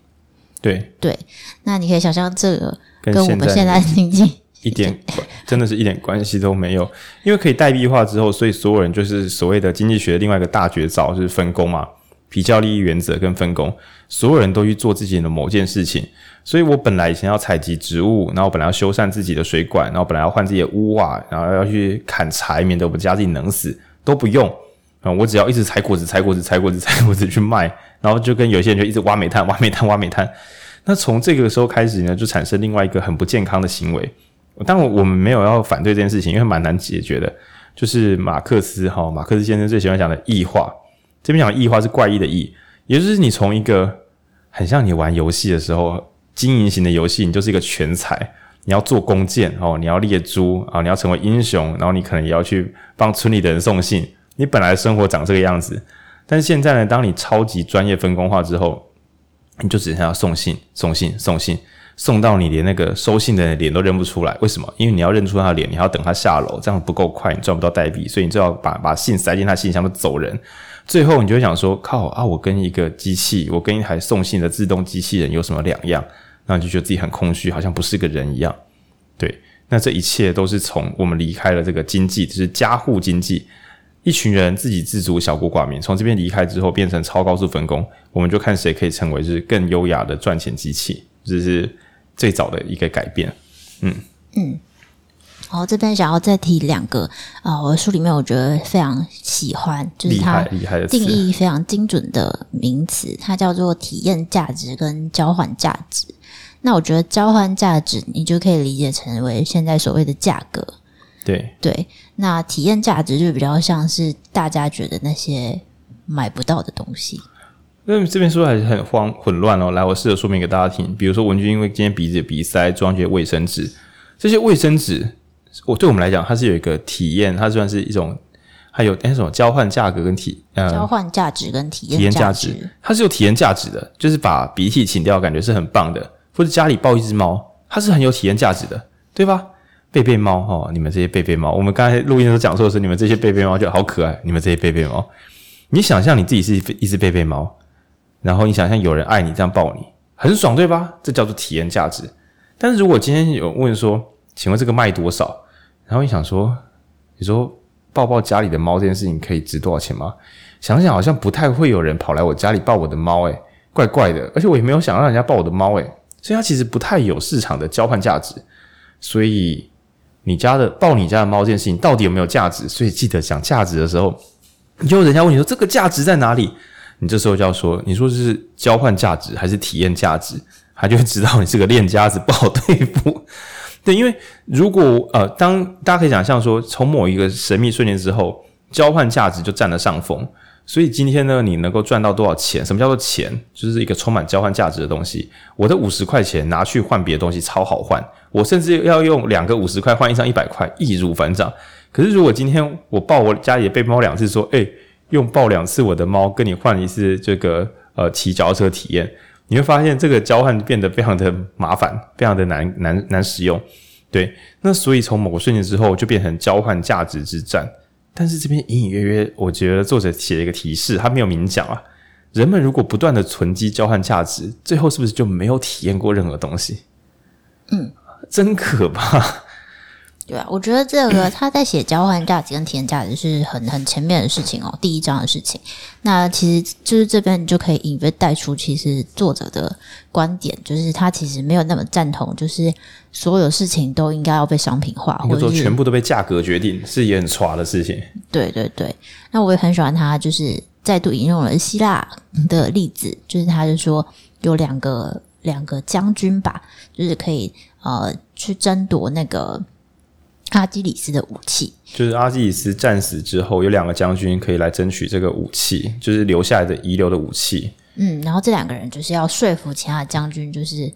对对，那你可以想象这个。跟我们现在经济一点真的是一点关系都没有，因为可以代币化之后，所以所有人就是所谓的经济学的另外一个大绝招，就是分工嘛，比较利益原则跟分工，所有人都去做自己的某件事情。所以我本来以前要采集植物，然后本来要修缮自己的水管，然后本来要换自己的屋瓦，然后要去砍柴，免得我们家自己冷死，都不用啊！我只要一直采果子、采果子、采果子、采果子去卖，然后就跟有些人就一直挖煤炭、挖煤炭、挖煤炭。那从这个时候开始呢，就产生另外一个很不健康的行为。但我，我们没有要反对这件事情，因为蛮难解决的。就是马克思哈，马克思先生最喜欢讲的异化。这边讲异化是怪异的异，也就是你从一个很像你玩游戏的时候，经营型的游戏，你就是一个全才，你要做弓箭哦，你要猎猪啊，你要成为英雄，然后你可能也要去帮村里的人送信。你本来生活长这个样子，但是现在呢，当你超级专业分工化之后。你就只剩下送信、送信、送信，送到你连那个收信的脸都认不出来。为什么？因为你要认出他的脸，你还要等他下楼，这样不够快，你赚不到代币，所以你就要把把信塞进他信箱，就走人。最后你就会想说：靠啊！我跟一个机器，我跟一台送信的自动机器人有什么两样？然后你就觉得自己很空虚，好像不是个人一样。对，那这一切都是从我们离开了这个经济，就是家户经济。一群人自给自足，小国寡民，从这边离开之后，变成超高速分工，我们就看谁可以成为就是更优雅的赚钱机器，这是最早的一个改变。嗯嗯，好，这边想要再提两个啊、呃，我的书里面我觉得非常喜欢，就是它定义非常精准的名词，它叫做体验价值跟交换价值。那我觉得交换价值，你就可以理解成为现在所谓的价格。对对，那体验价值就比较像是大家觉得那些买不到的东西。那这边说还是很慌混乱哦。来，我试着说明给大家听。比如说文君因为今天鼻子有鼻塞，装这些卫生纸。这些卫生纸，我对我们来讲，它是有一个体验，它算是一种，还有那什么交换价格跟体呃交换价值跟体验价值，它是有体验价值的，就是把鼻涕请掉，感觉是很棒的。或者家里抱一只猫，它是很有体验价值的，对吧？贝贝猫哈，你们这些贝贝猫，我们刚才录音的时候讲说的是，你们这些贝贝猫就好可爱。你们这些贝贝猫，你想象你自己是一只贝贝猫，然后你想象有人爱你这样抱你，很爽对吧？这叫做体验价值。但是如果今天有问说，请问这个卖多少？然后你想说，你说抱抱家里的猫这件事情可以值多少钱吗？想想好像不太会有人跑来我家里抱我的猫，诶，怪怪的。而且我也没有想让人家抱我的猫，诶，所以它其实不太有市场的交换价值，所以。你家的抱你家的猫这件事情到底有没有价值？所以记得讲价值的时候，你就人家问你说这个价值在哪里？你这时候就要说，你说是交换价值还是体验价值？他就会知道你是个练家子，不好对付。对，因为如果呃，当大家可以想象说，从某一个神秘瞬间之后，交换价值就占了上风。所以今天呢，你能够赚到多少钱？什么叫做钱？就是一个充满交换价值的东西。我的五十块钱拿去换别的东西，超好换。我甚至要用两个五十块换一张一百块，易如反掌。可是如果今天我抱我家里被猫两次，说，诶，用抱两次我的猫跟你换一次这个呃骑脚踏车体验，你会发现这个交换变得非常的麻烦，非常的难难难使用。对，那所以从某个瞬间之后，就变成交换价值之战。但是这边隐隐约约，我觉得作者写了一个提示，他没有明讲啊。人们如果不断的存积交换价值，最后是不是就没有体验过任何东西？嗯，真可怕。对啊，我觉得这个 他在写交换价值跟体验价值是很很前面的事情哦，第一章的事情。那其实就是这边你就可以隐约带出，其实作者的观点就是他其实没有那么赞同，就是所有事情都应该要被商品化，或者说全部都被价格决定，是也很差的事情。对对对，那我也很喜欢他，就是再度引用了希腊的例子，就是他就说有两个两个将军吧，就是可以呃去争夺那个。阿基里斯的武器，就是阿基里斯战死之后，有两个将军可以来争取这个武器，就是留下来的遗留的武器。嗯，然后这两个人就是要说服其他将军，就是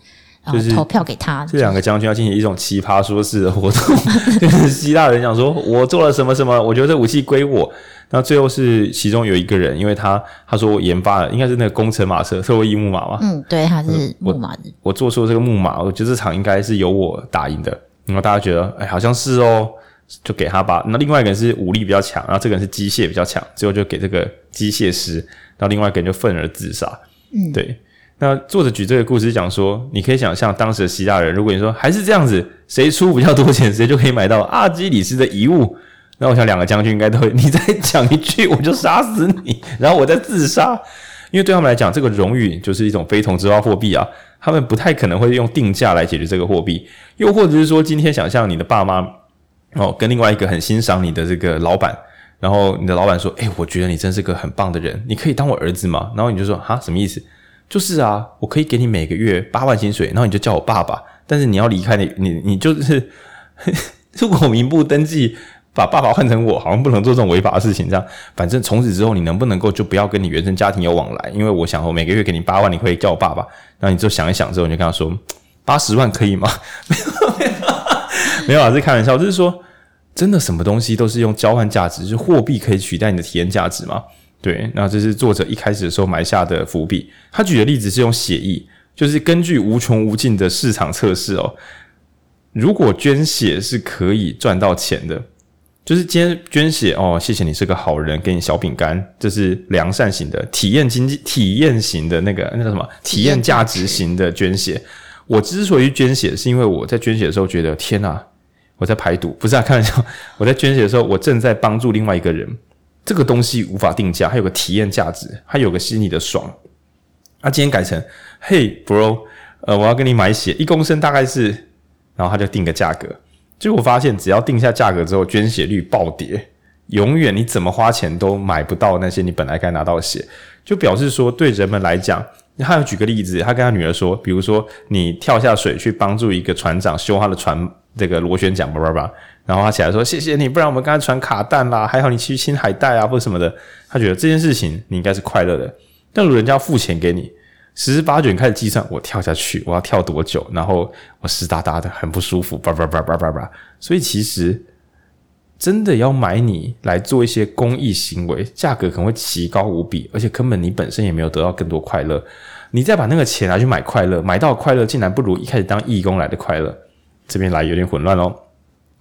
就是投票给他。这两个将军要进行一种奇葩说式的活动，就是希腊人讲说：“我做了什么什么，我觉得这武器归我。”那最后是其中有一个人，因为他他说我研发了，应该是那个工程马车特洛伊木马嘛。嗯，对，他是木马的。我做出了这个木马，我觉得这场应该是由我打赢的。然后大家觉得，哎，好像是哦。就给他吧。那另外一个人是武力比较强，然后这个人是机械比较强，最后就给这个机械师。然后另外一个人就愤而自杀。嗯，对。那作者举这个故事讲说，你可以想象当时的希腊人，如果你说还是这样子，谁出比较多钱，谁就可以买到阿基里斯的遗物。那我想两个将军应该都会，你再讲一句，我就杀死你，然后我再自杀。因为对他们来讲，这个荣誉就是一种非同质化货币啊，他们不太可能会用定价来解决这个货币。又或者是说，今天想象你的爸妈。哦，跟另外一个很欣赏你的这个老板，然后你的老板说：“诶，我觉得你真是个很棒的人，你可以当我儿子吗？”然后你就说：“哈，什么意思？就是啊，我可以给你每个月八万薪水，然后你就叫我爸爸。但是你要离开你，你你就是，如果名簿登记把爸爸换成我，好像不能做这种违法的事情。这样，反正从此之后，你能不能够就不要跟你原生家庭有往来？因为我想，我每个月给你八万，你可以叫我爸爸。然后你就想一想之后，你就跟他说：八十万可以吗？没有，没有。”没有啊，是开玩笑。就是说，真的什么东西都是用交换价值，就是货币可以取代你的体验价值吗？对，那这是作者一开始的时候埋下的伏笔。他举的例子是用血液，就是根据无穷无尽的市场测试哦。如果捐血是可以赚到钱的，就是今天捐血哦，谢谢你是个好人，给你小饼干，这是良善型的体验经济、体验型的那个那叫什么？体验价值型的捐血。我之所以捐血，是因为我在捐血的时候觉得天哪！我在排毒，不是啊，开玩笑。我在捐血的时候，我正在帮助另外一个人。这个东西无法定价，还有个体验价值，还有个心里的爽。啊，今天改成，Hey bro，呃，我要跟你买血，一公升大概是，然后他就定个价格。结果发现，只要定下价格之后，捐血率暴跌，永远你怎么花钱都买不到那些你本来该拿到的血，就表示说，对人们来讲，他要举个例子，他跟他女儿说，比如说你跳下水去帮助一个船长修他的船。这个螺旋桨叭叭叭，然后他起来说：“谢谢你，不然我们刚才船卡弹啦，还好你去清海带啊，或者什么的。”他觉得这件事情你应该是快乐的。但如果人家付钱给你，十八卷开始计算，我跳下去我要跳多久，然后我湿哒哒的很不舒服，叭叭叭叭叭叭。所以其实真的要买你来做一些公益行为，价格可能会奇高无比，而且根本你本身也没有得到更多快乐。你再把那个钱拿去买快乐，买到快乐竟然不如一开始当义工来的快乐。这边来有点混乱哦。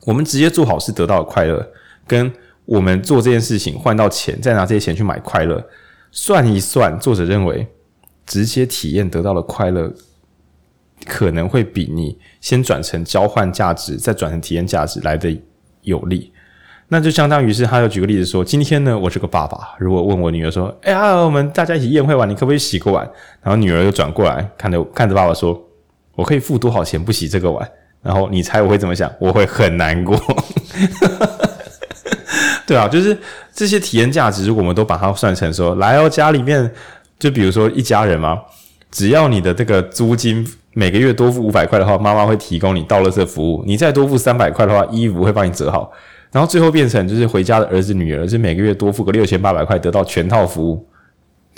我们直接做好事得到的快乐，跟我们做这件事情换到钱，再拿这些钱去买快乐，算一算，作者认为直接体验得到的快乐，可能会比你先转成交换价值，再转成体验价值来的有利。那就相当于是他又举个例子说，今天呢，我是个爸爸，如果问我女儿说：“哎呀，我们大家一起宴会完，你可不可以洗个碗？”然后女儿又转过来看着看着爸爸说：“我可以付多少钱不洗这个碗？”然后你猜我会怎么想？我会很难过，对啊，就是这些体验价值，如果我们都把它算成说，来哦，家里面就比如说一家人嘛，只要你的这个租金每个月多付五百块的话，妈妈会提供你倒垃圾服务；你再多付三百块的话，衣服会帮你折好。然后最后变成就是回家的儿子女儿，是每个月多付个六千八百块，得到全套服务。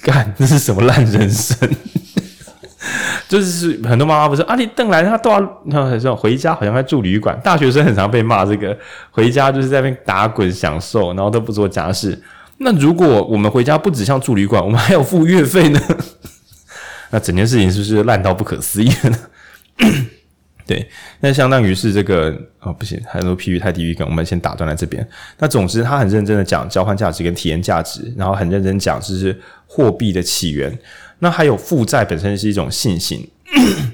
干，这是什么烂人生？就是很多妈妈不是啊，你邓来他都要那种回家好像在住旅馆，大学生很常被骂这个回家就是在那边打滚享受，然后都不做家事。那如果我们回家不只像住旅馆，我们还要付月费呢？那整件事情是不是烂到不可思议呢？对，那相当于是这个哦，不行，很多譬喻太地狱梗，我们先打断在这边。那总之，他很认真的讲交换价值跟体验价值，然后很认真讲就是货币的起源。那还有负债本身是一种信心，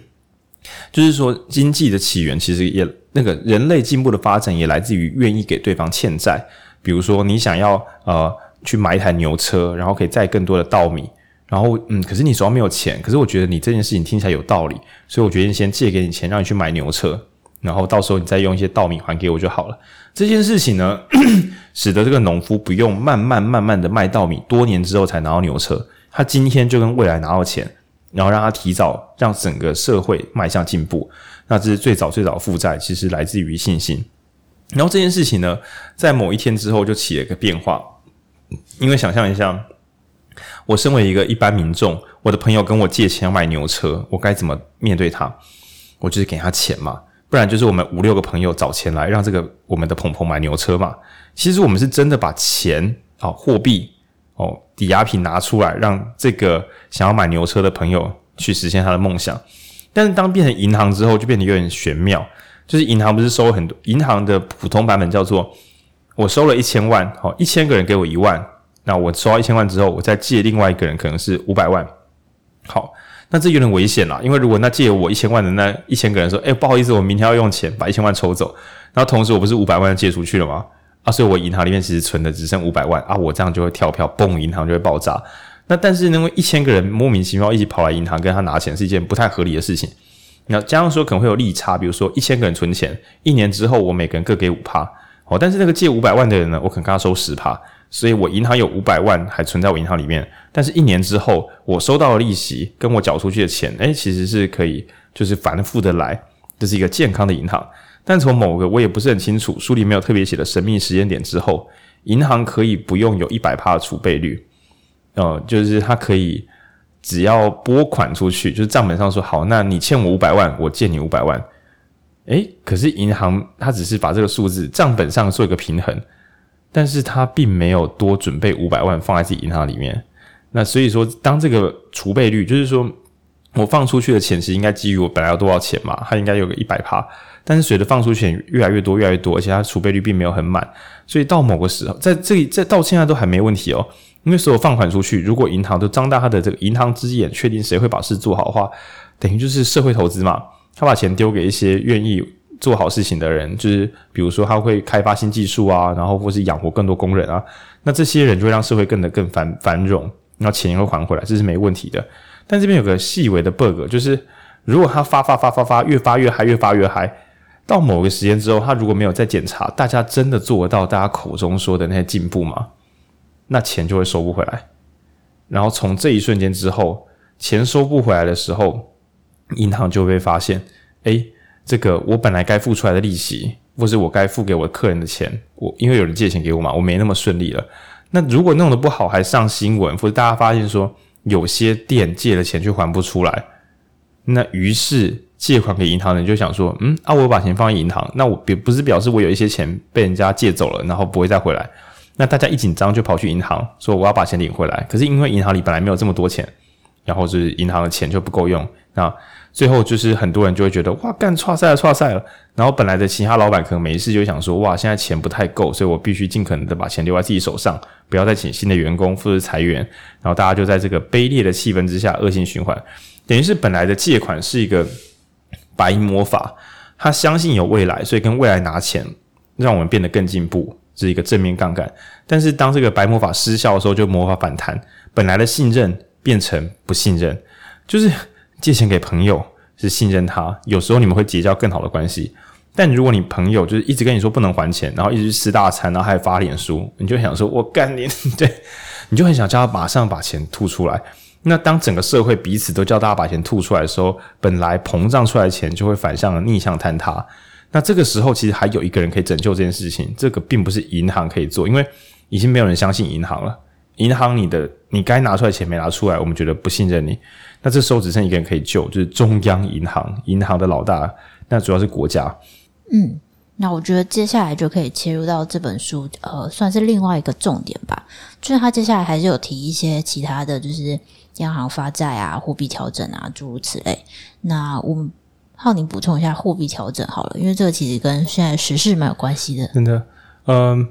就是说经济的起源其实也那个人类进步的发展也来自于愿意给对方欠债。比如说你想要呃去买一台牛车，然后可以载更多的稻米，然后嗯，可是你手上没有钱，可是我觉得你这件事情听起来有道理，所以我决定先借给你钱，让你去买牛车，然后到时候你再用一些稻米还给我就好了。这件事情呢，使得这个农夫不用慢慢慢慢的卖稻米，多年之后才拿到牛车。他今天就跟未来拿到钱，然后让他提早让整个社会迈向进步。那这是最早最早负债，其实来自于信心。然后这件事情呢，在某一天之后就起了一个变化。因为想象一下，我身为一个一般民众，我的朋友跟我借钱要买牛车，我该怎么面对他？我就是给他钱嘛，不然就是我们五六个朋友找钱来让这个我们的鹏鹏买牛车嘛。其实我们是真的把钱啊、货币哦抵押品拿出来，让这个想要买牛车的朋友去实现他的梦想。但是当变成银行之后，就变得有点玄妙。就是银行不是收很多，银行的普通版本叫做我收了一千万，好，一千个人给我一万，那我收到一千万之后，我再借另外一个人可能是五百万，好，那这有点危险啦，因为如果那借我一千万的那一千个人说，哎，不好意思，我明天要用钱，把一千万抽走，然后同时我不是五百万借出去了吗？啊，所以我银行里面其实存的只剩五百万啊，我这样就会跳票，嘣，银行就会爆炸。那但是因为一千个人莫名其妙一起跑来银行跟他拿钱，是一件不太合理的事情。那加上说可能会有利差，比如说一千个人存钱，一年之后我每个人各给五趴，哦，但是那个借五百万的人呢，我可能跟他收十趴，所以我银行有五百万还存在我银行里面，但是一年之后我收到的利息跟我缴出去的钱，诶，其实是可以就是反复的来，这是一个健康的银行。但从某个我也不是很清楚，书里没有特别写的神秘时间点之后，银行可以不用有一百趴的储备率，呃，就是它可以。只要拨款出去，就是账本上说好，那你欠我五百万，我借你五百万。诶，可是银行它只是把这个数字账本上做一个平衡，但是他并没有多准备五百万放在自己银行里面。那所以说，当这个储备率，就是说我放出去的钱，其实应该基于我本来要多少钱嘛，它应该有个一百趴。但是随着放出钱越来越多，越来越多，而且它储备率并没有很满，所以到某个时候，在这里，在到现在都还没问题哦。因为所有放款出去，如果银行都张大他的这个银行之眼，确定谁会把事做好的话，等于就是社会投资嘛。他把钱丢给一些愿意做好事情的人，就是比如说他会开发新技术啊，然后或是养活更多工人啊，那这些人就会让社会更得更繁繁荣，然后钱也会还回来，这是没问题的。但这边有个细微的 bug，就是如果他发发发发发越发越嗨，越发越嗨，到某个时间之后，他如果没有再检查，大家真的做得到大家口中说的那些进步吗？那钱就会收不回来，然后从这一瞬间之后，钱收不回来的时候，银行就会发现，诶，这个我本来该付出来的利息，或是我该付给我客人的钱，我因为有人借钱给我嘛，我没那么顺利了。那如果弄得不好，还上新闻，或者大家发现说有些店借了钱却还不出来，那于是借款给银行的人就想说，嗯啊，我把钱放银行，那我别不是表示我有一些钱被人家借走了，然后不会再回来。那大家一紧张就跑去银行说我要把钱领回来，可是因为银行里本来没有这么多钱，然后就是银行的钱就不够用，那最后就是很多人就会觉得哇干挫赛了挫赛了，然后本来的其他老板可能没事就想说哇现在钱不太够，所以我必须尽可能的把钱留在自己手上，不要再请新的员工或者裁员，然后大家就在这个卑劣的气氛之下恶性循环，等于是本来的借款是一个白魔法，他相信有未来，所以跟未来拿钱，让我们变得更进步。是一个正面杠杆，但是当这个白魔法失效的时候，就魔法反弹，本来的信任变成不信任。就是借钱给朋友是信任他，有时候你们会结交更好的关系。但如果你朋友就是一直跟你说不能还钱，然后一直吃大餐，然后还发脸书，你就想说我干你，对，你就很想叫他马上把钱吐出来。那当整个社会彼此都叫大家把钱吐出来的时候，本来膨胀出来的钱就会反向逆向坍塌。那这个时候，其实还有一个人可以拯救这件事情。这个并不是银行可以做，因为已经没有人相信银行了。银行，你的你该拿出来钱没拿出来，我们觉得不信任你。那这时候只剩一个人可以救，就是中央银行，银行的老大。那主要是国家。嗯，那我觉得接下来就可以切入到这本书，呃，算是另外一个重点吧。就是他接下来还是有提一些其他的就是央行发债啊、货币调整啊，诸如此类。那我们。浩宁补充一下货币调整好了，因为这个其实跟现在时事蛮有关系的。真的，嗯，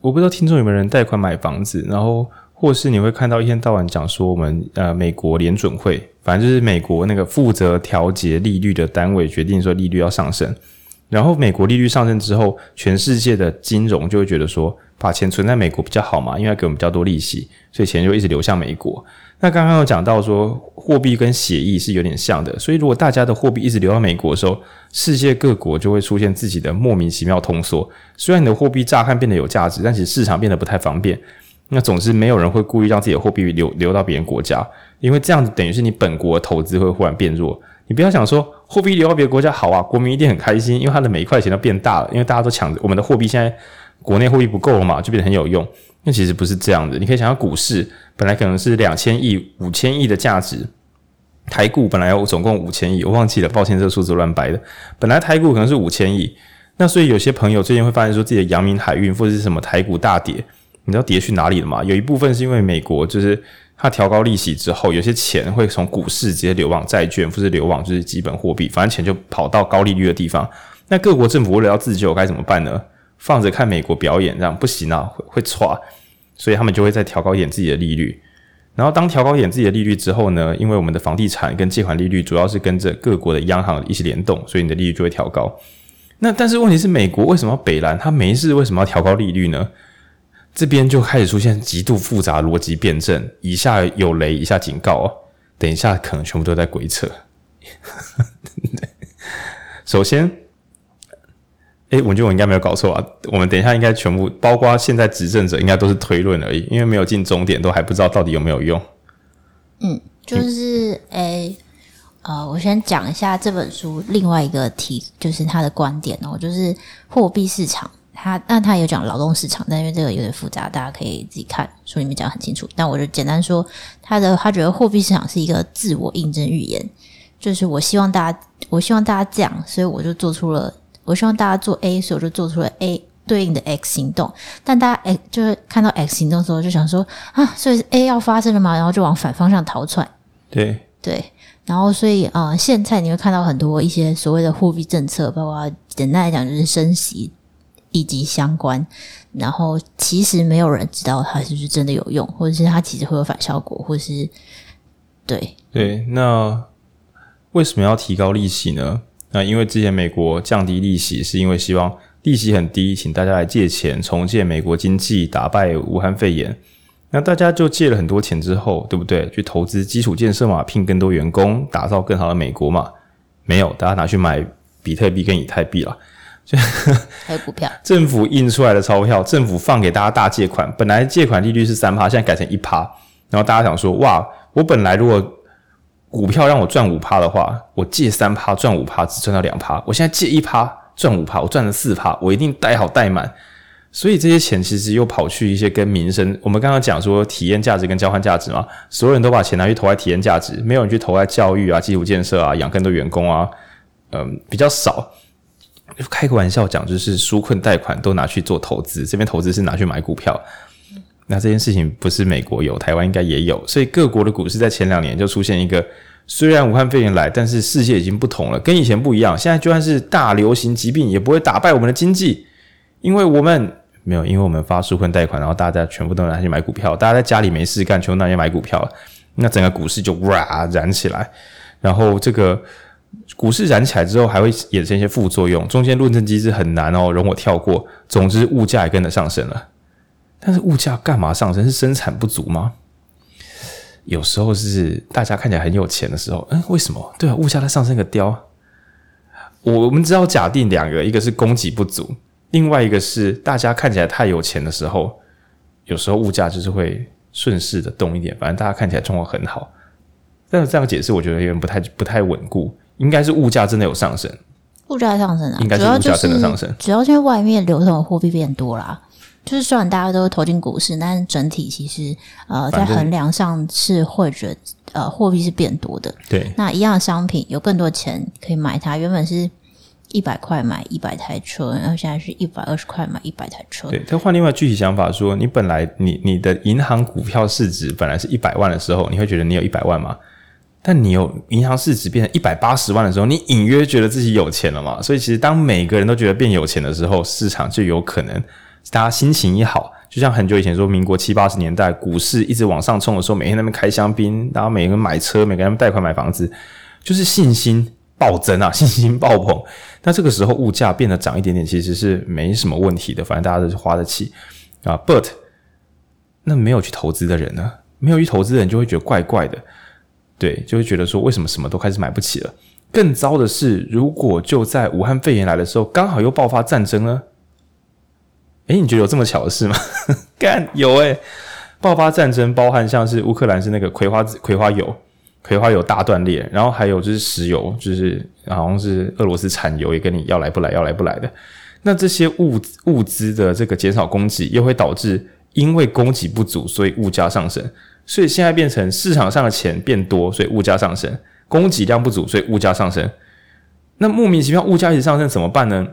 我不知道听众有没有人贷款买房子，然后或是你会看到一天到晚讲说我们呃美国联准会，反正就是美国那个负责调节利率的单位决定说利率要上升，然后美国利率上升之后，全世界的金融就会觉得说把钱存在美国比较好嘛，因为给我们比较多利息，所以钱就一直流向美国。那刚刚有讲到说，货币跟协议是有点像的，所以如果大家的货币一直流到美国的时候，世界各国就会出现自己的莫名其妙通缩。虽然你的货币乍看变得有价值，但其实市场变得不太方便。那总之没有人会故意让自己的货币流流到别人国家，因为这样子等于是你本国的投资会忽然变弱。你不要想说货币流到别的国家好啊，国民一定很开心，因为他的每一块钱都变大了，因为大家都抢着我们的货币现在国内货币不够了嘛，就变得很有用。那其实不是这样的，你可以想想股市本来可能是两千亿、五千亿的价值，台股本来有总共五千亿，我忘记了，抱歉，这个数字乱掰的。本来台股可能是五千亿，那所以有些朋友最近会发现说自己的阳明海运或者是什么台股大跌，你知道跌去哪里了吗？有一部分是因为美国就是它调高利息之后，有些钱会从股市直接流往债券，或是流往就是基本货币，反正钱就跑到高利率的地方。那各国政府为了要自救，该怎么办呢？放着看美国表演，这样不行啊，会会垮，所以他们就会再调高一点自己的利率。然后当调高一点自己的利率之后呢，因为我们的房地产跟借款利率主要是跟着各国的央行一起联动，所以你的利率就会调高。那但是问题是，美国为什么要北兰？他没事为什么要调高利率呢？这边就开始出现极度复杂逻辑辩证，以下有雷，以下警告哦。等一下可能全部都在鬼扯。首先。诶，我觉得我应该没有搞错啊。我们等一下应该全部，包括现在执政者，应该都是推论而已，因为没有进终点，都还不知道到底有没有用。嗯，就是哎、呃，我先讲一下这本书另外一个题，就是他的观点哦，就是货币市场。他那他有讲劳动市场，但因为这个有点复杂，大家可以自己看书里面讲得很清楚。但我就简单说，他的他觉得货币市场是一个自我印证预言，就是我希望大家，我希望大家这样，所以我就做出了。我希望大家做 A，所以我就做出了 A 对应的 X 行动。但大家 X 就是看到 X 行动的时候，就想说啊，所以 A 要发生了嘛，然后就往反方向逃窜。对对，然后所以啊、呃，现在你会看到很多一些所谓的货币政策，包括简单来讲就是升息以及相关。然后其实没有人知道它是不是真的有用，或者是它其实会有反效果，或者是对对。那为什么要提高利息呢？那因为之前美国降低利息，是因为希望利息很低，请大家来借钱重建美国经济，打败武汉肺炎。那大家就借了很多钱之后，对不对？去投资基础建设嘛，聘更多员工，打造更好的美国嘛。没有，大家拿去买比特币跟以太币了，还有股票。政府印出来的钞票，政府放给大家大借款，本来借款利率是三趴，现在改成一趴。然后大家想说，哇，我本来如果股票让我赚五趴的话，我借三趴赚五趴，只赚到两趴。我现在借一趴赚五趴，我赚了四趴，我一定贷好贷满。所以这些钱其实又跑去一些跟民生，我们刚刚讲说体验价值跟交换价值嘛，所有人都把钱拿去投在体验价值，没有人去投在教育啊、基础建设啊、养更多员工啊，嗯，比较少。开个玩笑讲，就是纾困贷款都拿去做投资，这边投资是拿去买股票。那这件事情不是美国有，台湾应该也有，所以各国的股市在前两年就出现一个，虽然武汉肺炎来，但是世界已经不同了，跟以前不一样。现在就算是大流行疾病，也不会打败我们的经济，因为我们没有，因为我们发纾困贷款，然后大家全部都拿去买股票，大家在家里没事干，全部拿去买股票，那整个股市就哇燃起来，然后这个股市燃起来之后，还会衍生一些副作用，中间论证机制很难哦，容我跳过。总之，物价也跟着上升了。但是物价干嘛上升？是生产不足吗？有时候是大家看起来很有钱的时候，嗯，为什么？对啊，物价它上升个雕。我们知道假定两个，一个是供给不足，另外一个是大家看起来太有钱的时候，有时候物价就是会顺势的动一点。反正大家看起来状况很好，但是这样解释我觉得有点不太不太稳固。应该是物价真的有上升，物价上升啊，应该是物价真的上升，主要是因为外面流通的货币变多啦。就是虽然大家都投进股市，但是整体其实呃在衡量上是会觉得呃货币是变多的。对，那一样的商品有更多钱可以买它，原本是一百块买一百台车，然后现在是一百二十块买一百台车。对，他换另外具体想法说，你本来你你的银行股票市值本来是一百万的时候，你会觉得你有一百万吗？但你有银行市值变成一百八十万的时候，你隐约觉得自己有钱了嘛？所以其实当每个人都觉得变有钱的时候，市场就有可能。大家心情一好，就像很久以前说，民国七八十年代股市一直往上冲的时候，每天在那边开香槟，然后每个人买车，每个人贷款买房子，就是信心暴增啊，信心爆棚。那这个时候物价变得涨一点点，其实是没什么问题的，反正大家都是花得起啊。But 那没有去投资的人呢？没有去投资的人就会觉得怪怪的，对，就会觉得说为什么什么都开始买不起了？更糟的是，如果就在武汉肺炎来的时候，刚好又爆发战争呢？诶，你觉得有这么巧的事吗？干有诶，爆发战争，包含像是乌克兰是那个葵花籽、葵花油、葵花油大断裂，然后还有就是石油，就是好像是俄罗斯产油也跟你要来不来，要来不来的。那这些物物资的这个减少供给，又会导致因为供给不足，所以物价上升。所以现在变成市场上的钱变多，所以物价上升。供给量不足，所以物价上升。那莫名其妙物价一直上升怎么办呢？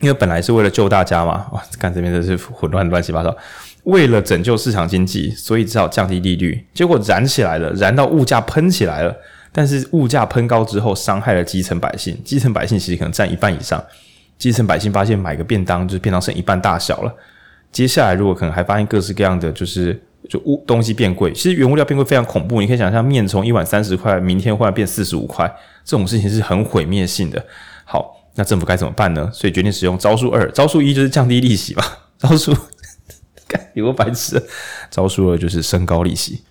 因为本来是为了救大家嘛，哇，看这边真是混乱乱七八糟。为了拯救市场经济，所以只好降低利率，结果燃起来了，燃到物价喷起来了。但是物价喷高之后，伤害了基层百姓，基层百姓其实可能占一半以上。基层百姓发现买个便当就是便当剩一半大小了。接下来如果可能还发现各式各样的就是就物东西变贵，其实原物料变贵非常恐怖。你可以想象面从一碗三十块，明天忽然变四十五块，这种事情是很毁灭性的。好，那政府该怎么办呢？所以决定使用招数二，招数一就是降低利息嘛，招数。有个白痴，招数二就是升高利息，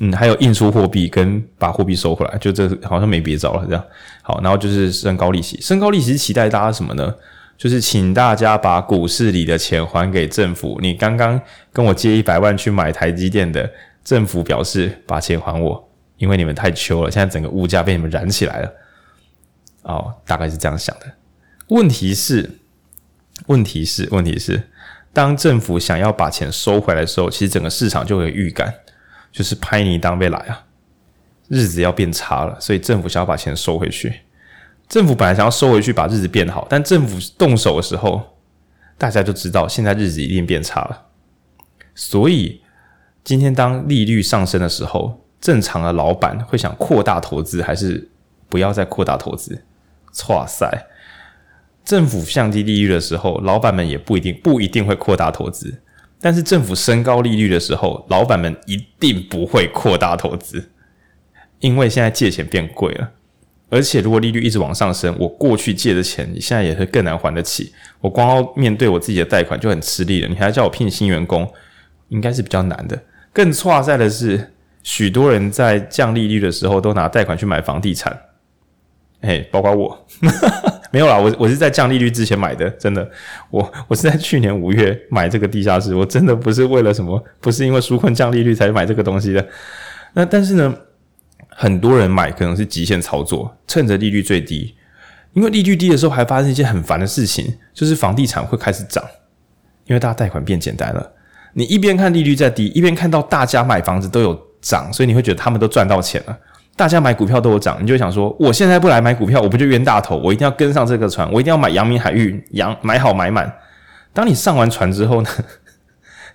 嗯，还有印出货币跟把货币收回来，就这好像没别招了，这样好，然后就是升高利息，升高利息期待大家什么呢？就是请大家把股市里的钱还给政府。你刚刚跟我借一百万去买台积电的，政府表示把钱还我，因为你们太秋了，现在整个物价被你们燃起来了。哦，大概是这样想的。问题是，问题是，问题是。当政府想要把钱收回来的时候，其实整个市场就会有预感，就是拍你当被来啊，日子要变差了，所以政府想要把钱收回去。政府本来想要收回去，把日子变好，但政府动手的时候，大家就知道现在日子一定变差了。所以今天当利率上升的时候，正常的老板会想扩大投资，还是不要再扩大投资？哇塞！政府降低利率的时候，老板们也不一定不一定会扩大投资；但是政府升高利率的时候，老板们一定不会扩大投资，因为现在借钱变贵了。而且如果利率一直往上升，我过去借的钱，你现在也会更难还得起。我光要面对我自己的贷款就很吃力了，你还叫我聘新员工，应该是比较难的。更错在的是，许多人在降利率的时候都拿贷款去买房地产。哎，包括我，没有啦，我我是在降利率之前买的，真的，我我是在去年五月买这个地下室，我真的不是为了什么，不是因为纾困降利率才买这个东西的。那但是呢，很多人买可能是极限操作，趁着利率最低，因为利率低的时候还发生一件很烦的事情，就是房地产会开始涨，因为大家贷款变简单了。你一边看利率在低，一边看到大家买房子都有涨，所以你会觉得他们都赚到钱了。大家买股票都有涨，你就想说，我现在不来买股票，我不就冤大头？我一定要跟上这个船，我一定要买阳明海运，阳买好买满。当你上完船之后呢，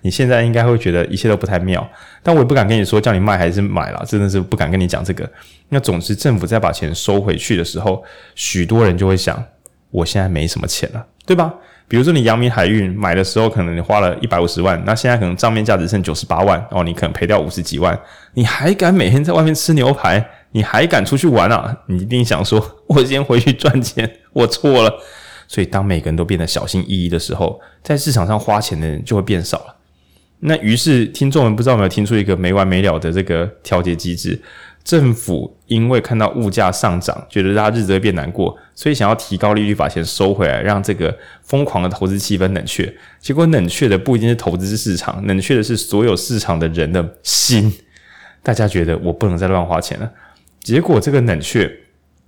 你现在应该会觉得一切都不太妙。但我也不敢跟你说叫你卖还是买了，真的是不敢跟你讲这个。那总之，政府在把钱收回去的时候，许多人就会想，我现在没什么钱了，对吧？比如说你阳明海运买的时候，可能你花了一百五十万，那现在可能账面价值剩九十八万，哦，你可能赔掉五十几万，你还敢每天在外面吃牛排？你还敢出去玩啊？你一定想说，我先回去赚钱，我错了。所以当每个人都变得小心翼翼的时候，在市场上花钱的人就会变少了。那于是听众们不知道有没有听出一个没完没了的这个调节机制？政府因为看到物价上涨，觉得大家日子会变难过，所以想要提高利率把钱收回来，让这个疯狂的投资气氛冷却。结果冷却的不一定是投资市场，冷却的是所有市场的人的心。大家觉得我不能再乱花钱了，结果这个冷却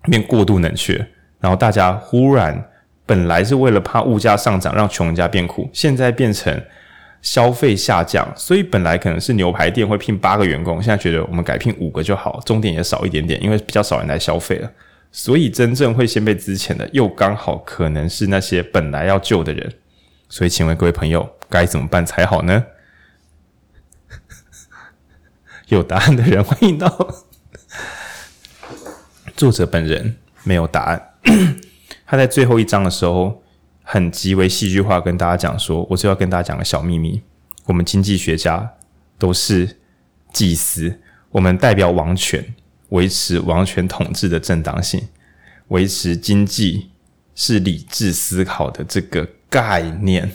变过度冷却，然后大家忽然本来是为了怕物价上涨让穷人家变苦，现在变成。消费下降，所以本来可能是牛排店会聘八个员工，现在觉得我们改聘五个就好，终点也少一点点，因为比较少人来消费了。所以真正会先被资遣的，又刚好可能是那些本来要救的人。所以，请问各位朋友，该怎么办才好呢？有答案的人欢迎到。作者本人没有答案，他在最后一章的时候。很极为戏剧化，跟大家讲说，我就要跟大家讲个小秘密。我们经济学家都是祭司，我们代表王权，维持王权统治的正当性，维持经济是理智思考的这个概念。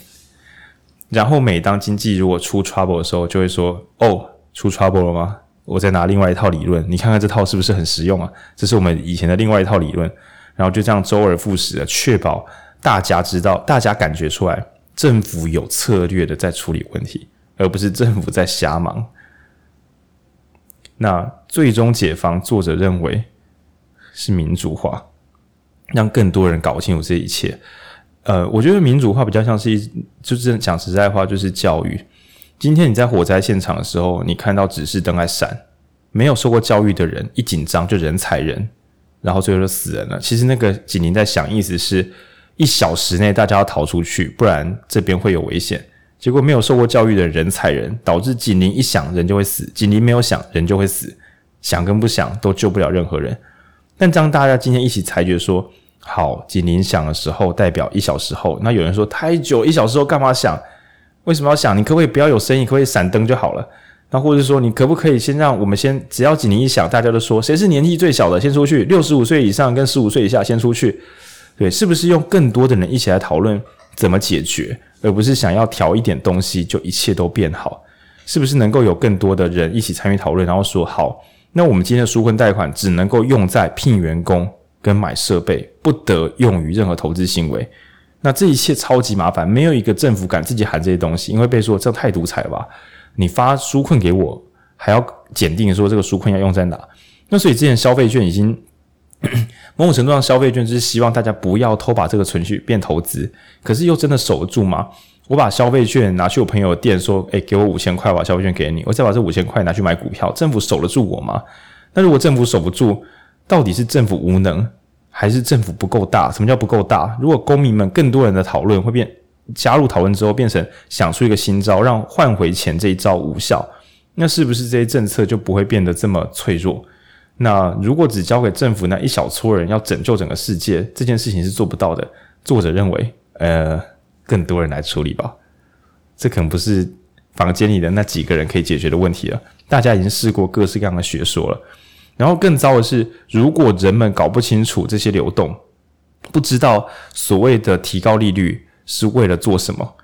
然后每当经济如果出 trouble 的时候，就会说：“哦，出 trouble 了吗？我再拿另外一套理论，你看看这套是不是很实用啊？这是我们以前的另外一套理论。”然后就这样周而复始的确保。大家知道，大家感觉出来，政府有策略的在处理问题，而不是政府在瞎忙。那最终解放，作者认为是民主化，让更多人搞清楚这一切。呃，我觉得民主化比较像是一，就是讲实在话，就是教育。今天你在火灾现场的时候，你看到指示灯在闪，没有受过教育的人一紧张就人踩人，然后最后就死人了。其实那个警铃在响，意思是一小时内大家要逃出去，不然这边会有危险。结果没有受过教育的人踩人，导致警铃一响人就会死，警铃没有响人就会死，响跟不响都救不了任何人。但当大家今天一起裁决说，好，警铃响的时候代表一小时后，那有人说太久，一小时后干嘛响？为什么要响？你可不可以不要有声音，可不可以闪灯就好了？那或者说，你可不可以先让我们先，只要警铃一响，大家都说谁是年纪最小的先出去，六十五岁以上跟十五岁以下先出去，对，是不是用更多的人一起来讨论怎么解决，而不是想要调一点东西就一切都变好？是不是能够有更多的人一起参与讨论，然后说好，那我们今天的纾困贷款只能够用在聘员工跟买设备，不得用于任何投资行为。那这一切超级麻烦，没有一个政府敢自己喊这些东西，因为被说这太独裁了吧。你发纾困给我，还要检定说这个纾困要用在哪？那所以之前消费券已经某种程度上，消费券就是希望大家不要偷把这个存续变投资，可是又真的守得住吗？我把消费券拿去我朋友店说，诶，给我五千块，把消费券给你，我再把这五千块拿去买股票，政府守得住我吗？那如果政府守不住，到底是政府无能，还是政府不够大？什么叫不够大？如果公民们更多人的讨论会变。加入讨论之后，变成想出一个新招，让换回钱这一招无效，那是不是这些政策就不会变得这么脆弱？那如果只交给政府那一小撮人要拯救整个世界，这件事情是做不到的。作者认为，呃，更多人来处理吧，这可能不是房间里的那几个人可以解决的问题了。大家已经试过各式各样的学说了。然后更糟的是，如果人们搞不清楚这些流动，不知道所谓的提高利率。是为了做什么？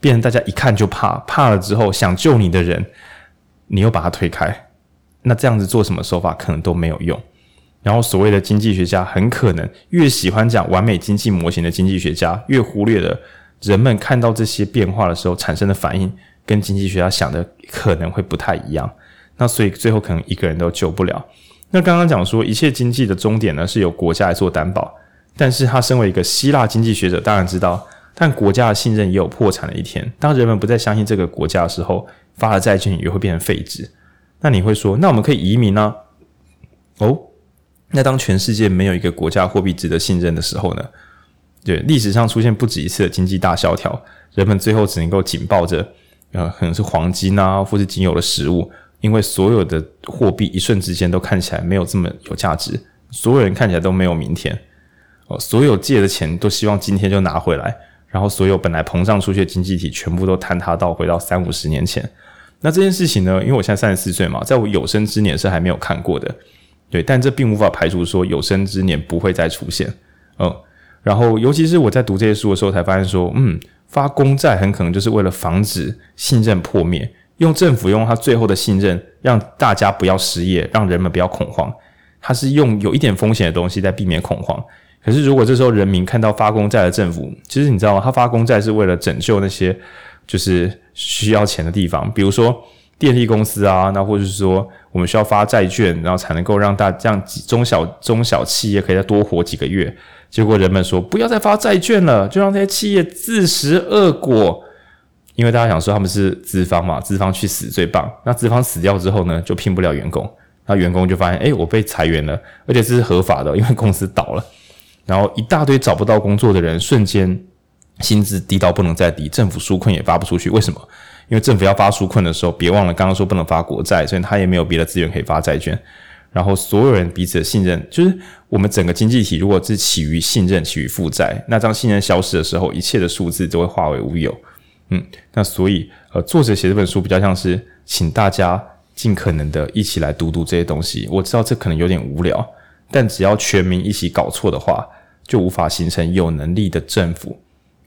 变成大家一看就怕，怕了之后想救你的人，你又把他推开，那这样子做什么手法可能都没有用。然后所谓的经济学家，很可能越喜欢讲完美经济模型的经济学家，越忽略了人们看到这些变化的时候产生的反应，跟经济学家想的可能会不太一样。那所以最后可能一个人都救不了。那刚刚讲说一切经济的终点呢，是由国家来做担保，但是他身为一个希腊经济学者，当然知道。但国家的信任也有破产的一天。当人们不再相信这个国家的时候，发了债券也会变成废纸。那你会说，那我们可以移民呢？哦，那当全世界没有一个国家货币值得信任的时候呢？对，历史上出现不止一次的经济大萧条，人们最后只能够紧抱着，呃，可能是黄金啊，或是仅有的食物，因为所有的货币一瞬之间都看起来没有这么有价值，所有人看起来都没有明天。哦，所有借的钱都希望今天就拿回来。然后，所有本来膨胀出去的经济体全部都坍塌到回到三五十年前。那这件事情呢？因为我现在三十四岁嘛，在我有生之年是还没有看过的。对，但这并无法排除说有生之年不会再出现。嗯，然后尤其是我在读这些书的时候，才发现说，嗯，发公债很可能就是为了防止信任破灭，用政府用他最后的信任，让大家不要失业，让人们不要恐慌。他是用有一点风险的东西在避免恐慌。可是，如果这时候人民看到发公债的政府，其实你知道吗？他发公债是为了拯救那些就是需要钱的地方，比如说电力公司啊，那或者是说我们需要发债券，然后才能够让大这样中小中小企业可以再多活几个月。结果人们说不要再发债券了，就让这些企业自食恶果，因为大家想说他们是资方嘛，资方去死最棒。那资方死掉之后呢，就聘不了员工，那员工就发现，诶，我被裁员了，而且这是合法的，因为公司倒了。然后一大堆找不到工作的人，瞬间薪资低到不能再低，政府纾困也发不出去。为什么？因为政府要发纾困的时候，别忘了刚刚说不能发国债，所以他也没有别的资源可以发债券。然后所有人彼此的信任，就是我们整个经济体如果是起于信任，起于负债，那当信任消失的时候，一切的数字都会化为乌有。嗯，那所以呃，作者写这本书比较像是请大家尽可能的一起来读读这些东西。我知道这可能有点无聊。但只要全民一起搞错的话，就无法形成有能力的政府，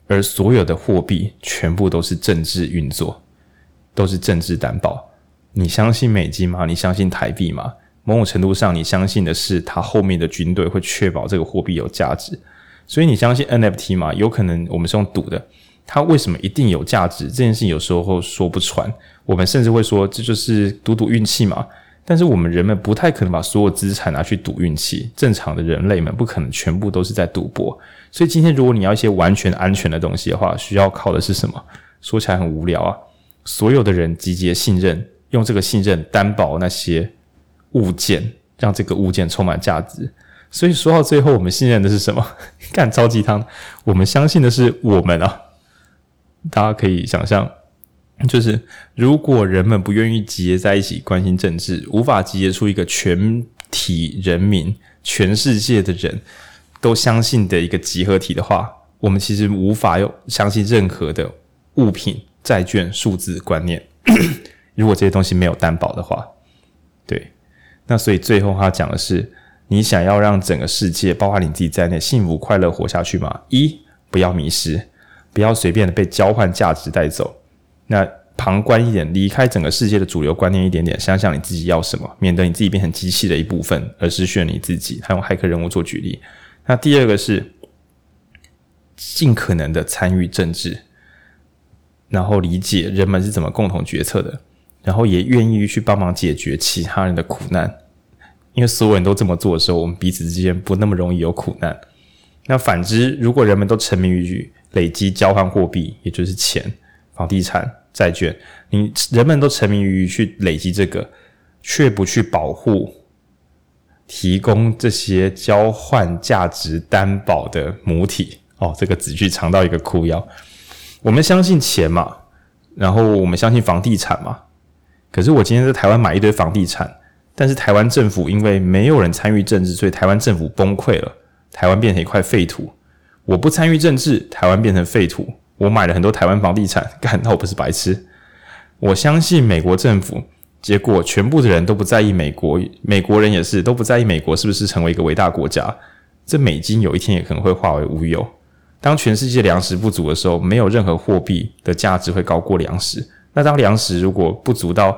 而所有的货币全部都是政治运作，都是政治担保。你相信美金吗？你相信台币吗？某种程度上，你相信的是它后面的军队会确保这个货币有价值。所以你相信 NFT 吗？有可能我们是用赌的，它为什么一定有价值？这件事情有时候说不穿。我们甚至会说，这就是赌赌运气嘛。但是我们人们不太可能把所有资产拿去赌运气，正常的人类们不可能全部都是在赌博。所以今天如果你要一些完全安全的东西的话，需要靠的是什么？说起来很无聊啊！所有的人集结信任，用这个信任担保那些物件，让这个物件充满价值。所以说到最后，我们信任的是什么？干超鸡汤，我们相信的是我们啊！大家可以想象，就是如果人们不愿意集结在一起关心政治，无法集结出一个全体人民、全世界的人都相信的一个集合体的话，我们其实无法有相信任何的物品、债券、数字观念。如果这些东西没有担保的话，对，那所以最后他讲的是：你想要让整个世界，包括你自己在内，幸福快乐活下去吗？一，不要迷失。不要随便的被交换价值带走。那旁观一点，离开整个世界的主流观念一点点，想想你自己要什么，免得你自己变成机器的一部分，而失去了你自己。他用骇客人物做举例。那第二个是尽可能的参与政治，然后理解人们是怎么共同决策的，然后也愿意去帮忙解决其他人的苦难。因为所有人都这么做的时候，我们彼此之间不那么容易有苦难。那反之，如果人们都沉迷于累积交换货币，也就是钱、房地产、债券。你人们都沉迷于去累积这个，却不去保护、提供这些交换价值担保的母体。哦，这个子句藏到一个哭腰。我们相信钱嘛，然后我们相信房地产嘛。可是我今天在台湾买一堆房地产，但是台湾政府因为没有人参与政治，所以台湾政府崩溃了，台湾变成一块废土。我不参与政治，台湾变成废土。我买了很多台湾房地产，干，那我不是白痴？我相信美国政府，结果全部的人都不在意美国，美国人也是都不在意美国是不是成为一个伟大国家。这美金有一天也可能会化为乌有。当全世界粮食不足的时候，没有任何货币的价值会高过粮食。那当粮食如果不足到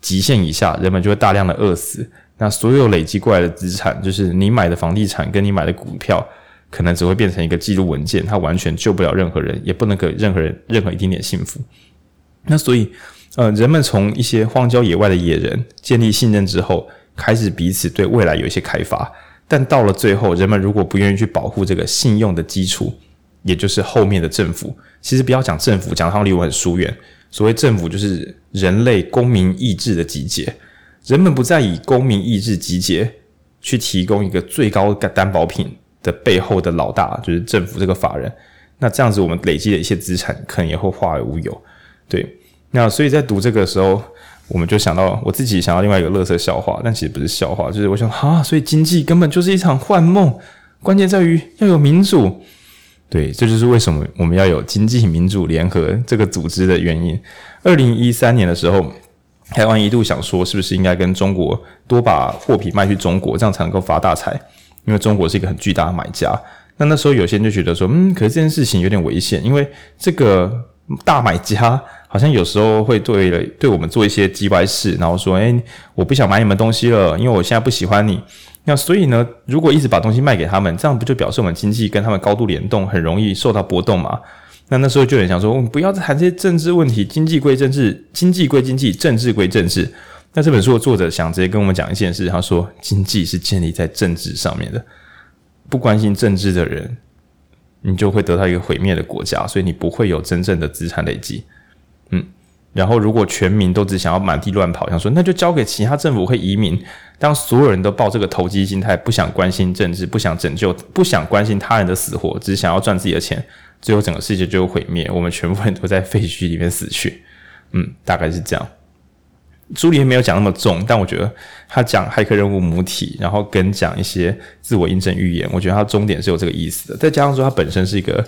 极限以下，人们就会大量的饿死。那所有累积过来的资产，就是你买的房地产跟你买的股票。可能只会变成一个记录文件，它完全救不了任何人，也不能给任何人任何一丁点幸福。那所以，呃，人们从一些荒郊野外的野人建立信任之后，开始彼此对未来有一些开发。但到了最后，人们如果不愿意去保护这个信用的基础，也就是后面的政府，其实不要讲政府，讲它离我很疏远。所谓政府，就是人类公民意志的集结。人们不再以公民意志集结去提供一个最高的担保品。的背后的老大就是政府这个法人，那这样子我们累积的一些资产可能也会化为乌有。对，那所以在读这个时候，我们就想到我自己想到另外一个乐色笑话，但其实不是笑话，就是我想啊，所以经济根本就是一场幻梦，关键在于要有民主。对，这就是为什么我们要有经济民主联合这个组织的原因。二零一三年的时候，台湾一度想说，是不是应该跟中国多把货品卖去中国，这样才能够发大财。因为中国是一个很巨大的买家，那那时候有些人就觉得说，嗯，可是这件事情有点危险，因为这个大买家好像有时候会对了对我们做一些机歪事，然后说，哎，我不想买你们东西了，因为我现在不喜欢你。那所以呢，如果一直把东西卖给他们，这样不就表示我们经济跟他们高度联动，很容易受到波动吗？那那时候就很想说，我们不要再谈这些政治问题，经济归政治，经济归经济，政治归政治。那这本书的作者想直接跟我们讲一件事，他说经济是建立在政治上面的，不关心政治的人，你就会得到一个毁灭的国家，所以你不会有真正的资产累积。嗯，然后如果全民都只想要满地乱跑，想说那就交给其他政府会移民。当所有人都抱这个投机心态，不想关心政治，不想拯救，不想关心他人的死活，只想要赚自己的钱，最后整个世界就毁灭，我们全部人都在废墟里面死去。嗯，大概是这样。朱里面没有讲那么重，但我觉得他讲骇客任务母体，然后跟讲一些自我印证预言，我觉得他终点是有这个意思的。再加上说他本身是一个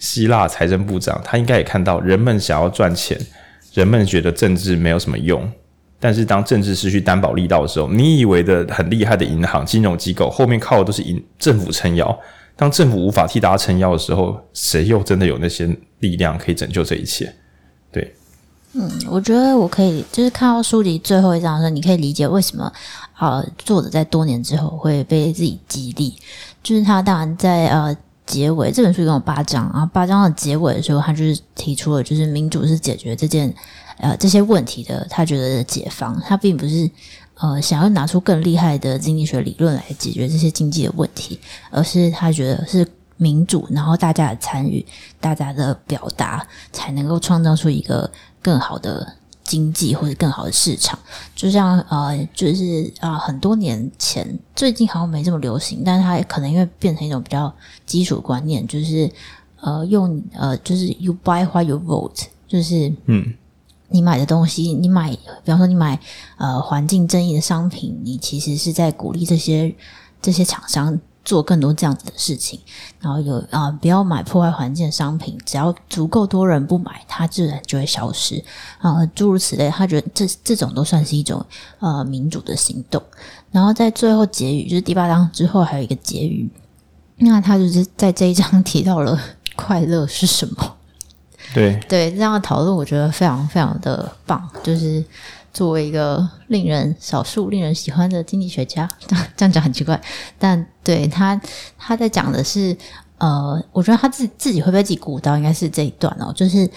希腊财政部长，他应该也看到人们想要赚钱，人们觉得政治没有什么用，但是当政治失去担保力道的时候，你以为的很厉害的银行、金融机构后面靠的都是银政府撑腰，当政府无法替大家撑腰的时候，谁又真的有那些力量可以拯救这一切？对。嗯，我觉得我可以，就是看到书里最后一章的时候，你可以理解为什么呃作者在多年之后会被自己激励。就是他当然在呃结尾，这本书一共有八章然后，八章的结尾的时候，他就是提出了，就是民主是解决这件呃这些问题的，他觉得的解放，他并不是呃想要拿出更厉害的经济学理论来解决这些经济的问题，而是他觉得是民主，然后大家的参与，大家的表达，才能够创造出一个。更好的经济或者更好的市场。就像呃，就是啊、呃，很多年前，最近好像没这么流行，但是它可能因为变成一种比较基础观念，就是呃，用呃，就是 you buy what you vote，就是嗯，你买的东西，你买，比方说你买呃环境正义的商品，你其实是在鼓励这些这些厂商。做更多这样子的事情，然后有啊、呃，不要买破坏环境的商品。只要足够多人不买，它自然就会消失啊、呃，诸如此类。他觉得这这种都算是一种呃民主的行动。然后在最后结语，就是第八章之后还有一个结语，那他就是在这一章提到了快乐是什么。对对，这样的讨论我觉得非常非常的棒，就是。作为一个令人少数令人喜欢的经济学家，这样讲很奇怪，但对他他在讲的是，呃，我觉得他自己自己会被自己鼓到，应该是这一段哦，就是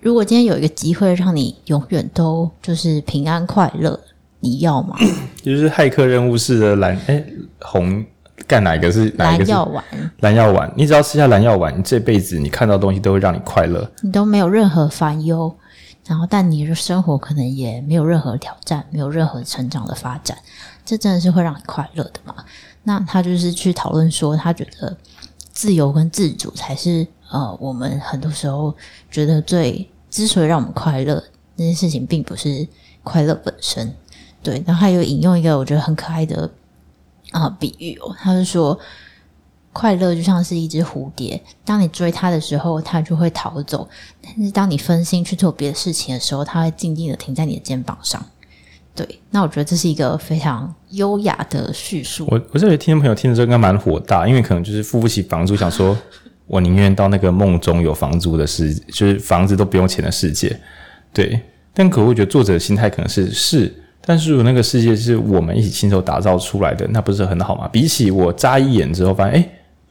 如果今天有一个机会让你永远都就是平安快乐，你要吗？就是骇客任务式的蓝哎红干哪一个是哪一个是蓝药丸？蓝药丸，你只要吃下蓝药丸，你这辈子你看到的东西都会让你快乐，你都没有任何烦忧。然后，但你的生活可能也没有任何挑战，没有任何成长的发展，这真的是会让你快乐的嘛？那他就是去讨论说，他觉得自由跟自主才是呃，我们很多时候觉得最之所以让我们快乐那件事情，并不是快乐本身。对，然后他又引用一个我觉得很可爱的啊、比喻哦，他是说。快乐就像是一只蝴蝶，当你追它的时候，它就会逃走；但是当你分心去做别的事情的时候，它会静静的停在你的肩膀上。对，那我觉得这是一个非常优雅的叙述。我我这里听众朋友听的时候应该蛮火大，因为可能就是付不起房租，想说 我宁愿到那个梦中有房租的世界，就是房子都不用钱的世界。对，但可我觉得作者的心态可能是是，但是如果那个世界是我们一起亲手打造出来的，那不是很好吗？比起我眨一眼之后发现，哎。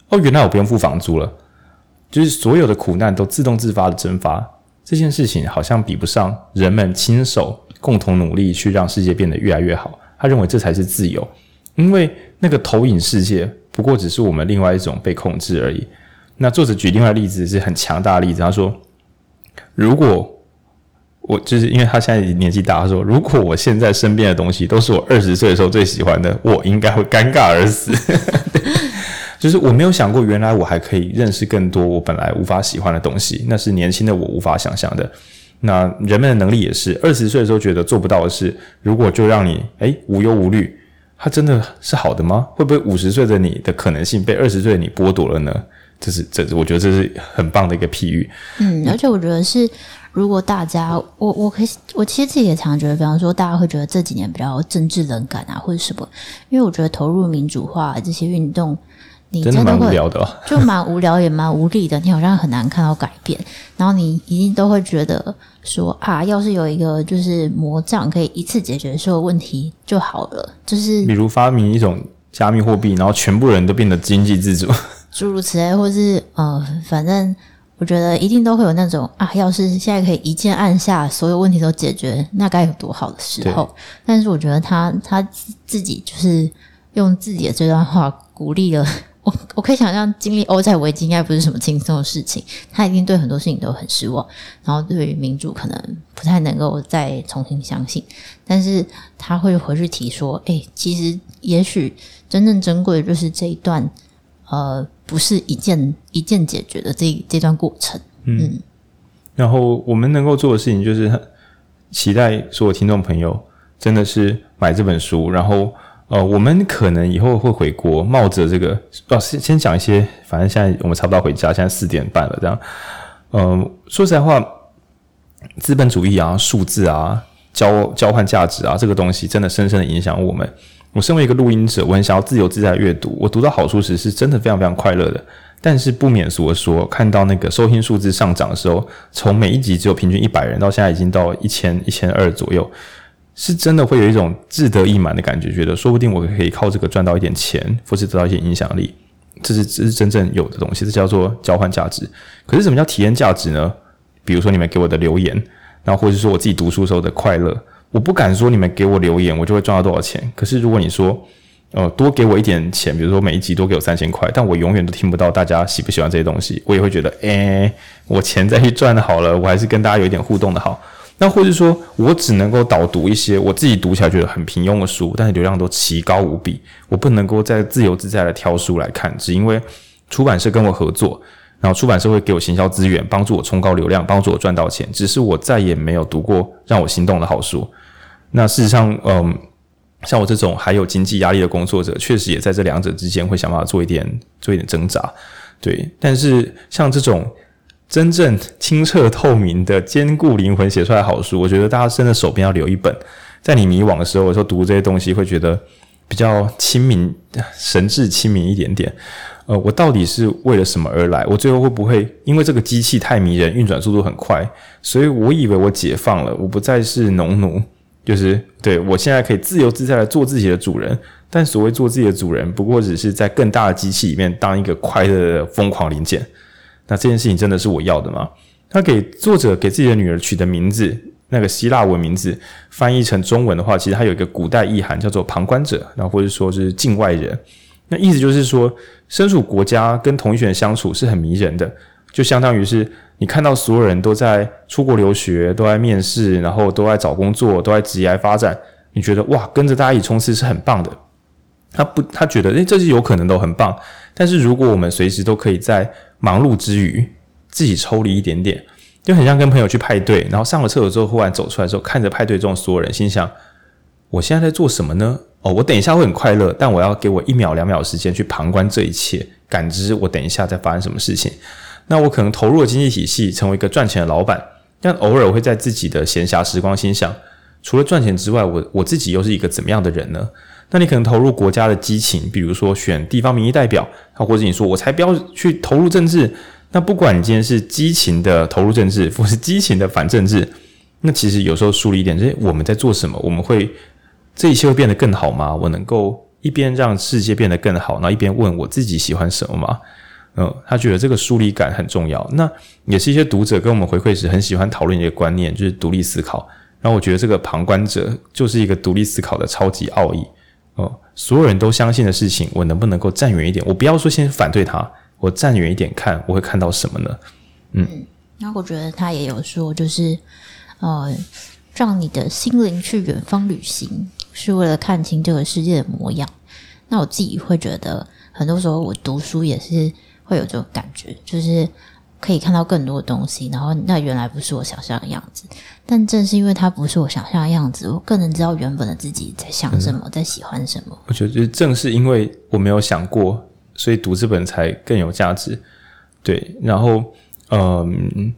哦，原来我不用付房租了，就是所有的苦难都自动自发的蒸发。这件事情好像比不上人们亲手共同努力去让世界变得越来越好。他认为这才是自由，因为那个投影世界不过只是我们另外一种被控制而已。那作者举另外例子是很强大的例子，他说：“如果我就是因为他现在年纪大，他说如果我现在身边的东西都是我二十岁的时候最喜欢的，我应该会尴尬而死。”就是我没有想过，原来我还可以认识更多我本来无法喜欢的东西，那是年轻的我无法想象的。那人们的能力也是，二十岁的时候觉得做不到的事，如果就让你诶无忧无虑，它真的是好的吗？会不会五十岁的你的可能性被二十岁的你剥夺了呢？这是这是我觉得这是很棒的一个譬喻。嗯，而且我觉得是，如果大家我我可以我其实自己也常常觉得，比方说大家会觉得这几年比较政治冷感啊，或者什么，因为我觉得投入民主化这些运动。你真的，蛮无聊的，哦，就蛮无聊也蛮无力的。你好像很难看到改变，然后你一定都会觉得说啊，要是有一个就是魔杖可以一次解决所有问题就好了。就是比如发明一种加密货币，然后全部人都变得经济自主，诸如此类，或是呃，反正我觉得一定都会有那种啊，要是现在可以一键按下所有问题都解决，那该有多好的时候。但是我觉得他他自己就是用自己的这段话鼓励了。我我可以想象，经历欧债危机应该不是什么轻松的事情。他一定对很多事情都很失望，然后对于民主可能不太能够再重新相信。但是他会回去提说：“诶、欸，其实也许真正珍贵的就是这一段，呃，不是一件一件解决的这这段过程。”嗯，嗯，然后我们能够做的事情就是期待所有听众朋友真的是买这本书，然后。呃，我们可能以后会回国，冒着这个哦，先先讲一些，反正现在我们差不多回家，现在四点半了，这样。嗯、呃，说实在话，资本主义啊，数字啊，交交换价值啊，这个东西真的深深的影响我们。我身为一个录音者，我很想要自由自在阅读。我读到好书时，是真的非常非常快乐的。但是不免俗的说，看到那个收听数字上涨的时候，从每一集只有平均一百人，到现在已经到一千一千二左右。是真的会有一种志得意满的感觉，觉得说不定我可以靠这个赚到一点钱，或是得到一些影响力，这是这是真正有的东西，这叫做交换价值。可是什么叫体验价值呢？比如说你们给我的留言，然后或者说我自己读书时候的快乐，我不敢说你们给我留言我就会赚到多少钱。可是如果你说，呃，多给我一点钱，比如说每一集多给我三千块，但我永远都听不到大家喜不喜欢这些东西，我也会觉得，诶，我钱再去赚好了，我还是跟大家有一点互动的好。那或者说我只能够导读一些我自己读起来觉得很平庸的书，但是流量都奇高无比，我不能够再自由自在的挑书来看，只因为出版社跟我合作，然后出版社会给我行销资源，帮助我冲高流量，帮助我赚到钱，只是我再也没有读过让我心动的好书。那事实上，嗯，像我这种还有经济压力的工作者，确实也在这两者之间会想办法做一点做一点挣扎，对。但是像这种。真正清澈透明的、坚固灵魂写出来好书，我觉得大家真的手边要留一本。在你迷惘的时候，有时候读这些东西会觉得比较亲民、神志亲民一点点。呃，我到底是为了什么而来？我最后会不会因为这个机器太迷人、运转速度很快，所以我以为我解放了，我不再是农奴，就是对我现在可以自由自在的做自己的主人。但所谓做自己的主人，不过只是在更大的机器里面当一个快乐的疯狂零件。那这件事情真的是我要的吗？他给作者给自己的女儿取的名字，那个希腊文名字翻译成中文的话，其实它有一个古代意涵，叫做旁观者，然后或者说是境外人。那意思就是说，身处国家跟同一群人相处是很迷人的，就相当于是你看到所有人都在出国留学，都在面试，然后都在找工作，都在职业发展，你觉得哇，跟着大家一起冲刺是很棒的。他不，他觉得诶，这是有可能都很棒。但是如果我们随时都可以在忙碌之余自己抽离一点点，就很像跟朋友去派对，然后上了厕所之后忽然走出来之后，看着派对中所有人，心想：我现在在做什么呢？哦，我等一下会很快乐，但我要给我一秒两秒时间去旁观这一切，感知我等一下在发生什么事情。那我可能投入了经济体系，成为一个赚钱的老板，但偶尔会在自己的闲暇时光心想：除了赚钱之外，我我自己又是一个怎么样的人呢？那你可能投入国家的激情，比如说选地方民意代表，啊或者你说我才不要去投入政治。那不管你今天是激情的投入政治，或是激情的反政治，那其实有时候梳理一点，就是我们在做什么？我们会这一切会变得更好吗？我能够一边让世界变得更好，然后一边问我自己喜欢什么吗？嗯，他觉得这个疏离感很重要。那也是一些读者跟我们回馈时很喜欢讨论一个观念，就是独立思考。然后我觉得这个旁观者就是一个独立思考的超级奥义。哦，所有人都相信的事情，我能不能够站远一点？我不要说先反对他，我站远一点看，我会看到什么呢？嗯，那、我觉得他也有说，就是呃，让你的心灵去远方旅行，是为了看清这个世界的模样。那我自己会觉得，很多时候我读书也是会有这种感觉，就是。可以看到更多的东西，然后那原来不是我想象的样子，但正是因为它不是我想象的样子，我更能知道原本的自己在想什么，嗯、在喜欢什么。我觉得正是因为我没有想过，所以读这本才更有价值。对，然后嗯，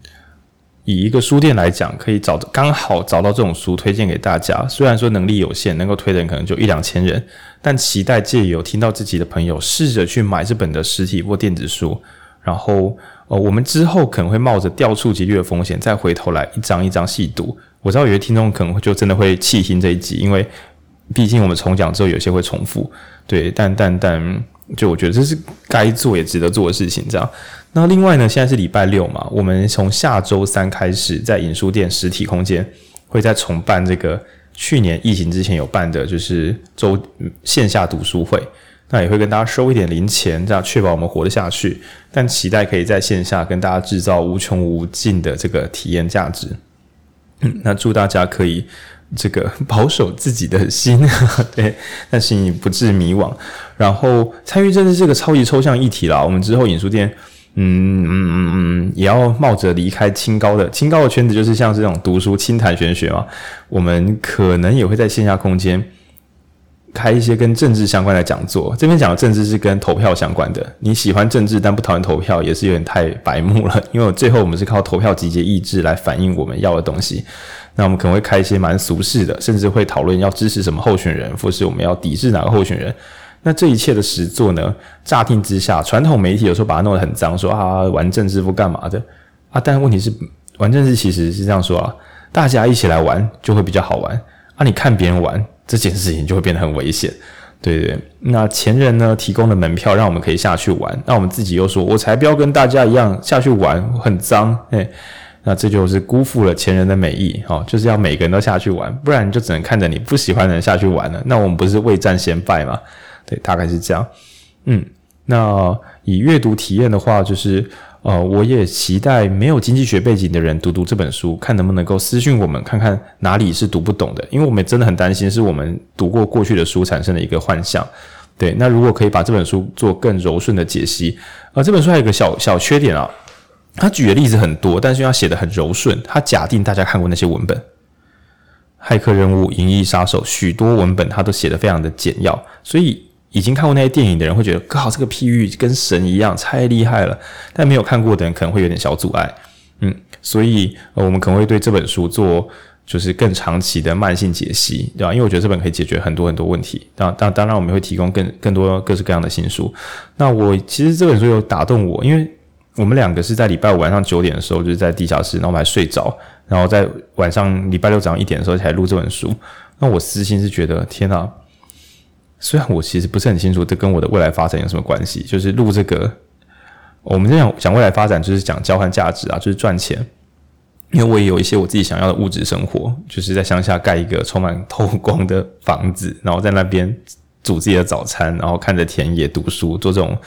以一个书店来讲，可以找刚好找到这种书推荐给大家。虽然说能力有限，能够推的人可能就一两千人，但期待借由听到自己的朋友试着去买这本的实体或电子书，然后。哦，我们之后可能会冒着掉触及率的风险，再回头来一张一张细读。我知道有些听众可能就真的会弃听这一集，因为毕竟我们重讲之后有些会重复。对，但但但，就我觉得这是该做也值得做的事情。这样，那另外呢，现在是礼拜六嘛，我们从下周三开始在影书店实体空间会再重办这个去年疫情之前有办的，就是周线下读书会。那也会跟大家收一点零钱，这样确保我们活得下去。但期待可以在线下跟大家制造无穷无尽的这个体验价值。嗯，那祝大家可以这个保守自己的心，对，但是你不致迷惘。然后参与政治这个超级抽象议题啦，我们之后影书店，嗯嗯嗯嗯，也要冒着离开清高的清高的圈子，就是像这种读书清谈玄学嘛，我们可能也会在线下空间。开一些跟政治相关的讲座，这边讲的政治是跟投票相关的。你喜欢政治但不讨厌投票，也是有点太白目了。因为最后我们是靠投票集结意志来反映我们要的东西。那我们可能会开一些蛮俗世的，甚至会讨论要支持什么候选人，或是我们要抵制哪个候选人。那这一切的实作呢？乍听之下，传统媒体有时候把它弄得很脏，说啊玩政治不干嘛的啊。但问题是，玩政治其实是这样说啊，大家一起来玩就会比较好玩啊。你看别人玩。这件事情就会变得很危险，对对。那前人呢，提供的门票让我们可以下去玩，那我们自己又说，我才不要跟大家一样下去玩，很脏，哎，那这就是辜负了前人的美意，哦，就是要每个人都下去玩，不然就只能看着你不喜欢的人下去玩了。那我们不是未战先败吗？对，大概是这样。嗯，那以阅读体验的话，就是呃，我也期待没有经济学背景的人读读这本书，看能不能够私讯我们，看看哪里是读不懂的，因为我们真的很担心是我们读过过去的书产生的一个幻象。对，那如果可以把这本书做更柔顺的解析，呃，这本书还有一个小小缺点啊，他举的例子很多，但是要写的很柔顺，他假定大家看过那些文本，《骇客任务》《银翼杀手》许多文本他都写的非常的简要，所以已经看过那些电影的人会觉得，靠，这个譬喻跟神一样，太厉害了。但没有看过的人可能会有点小阻碍，嗯，所以，我们可能会对这本书做。就是更长期的慢性解析，对吧？因为我觉得这本可以解决很多很多问题。当当当然，我们会提供更更多各式各样的新书。那我其实这本书有打动我，因为我们两个是在礼拜五晚上九点的时候就是在地下室，然后我们还睡着，然后在晚上礼拜六早上一点的时候才录这本书。那我私心是觉得，天哪！虽然我其实不是很清楚这跟我的未来发展有什么关系，就是录这个，我们这样讲未来发展就是讲交换价值啊，就是赚钱。因为我也有一些我自己想要的物质生活，就是在乡下盖一个充满透光的房子，然后在那边煮自己的早餐，然后看着田野读书，做这种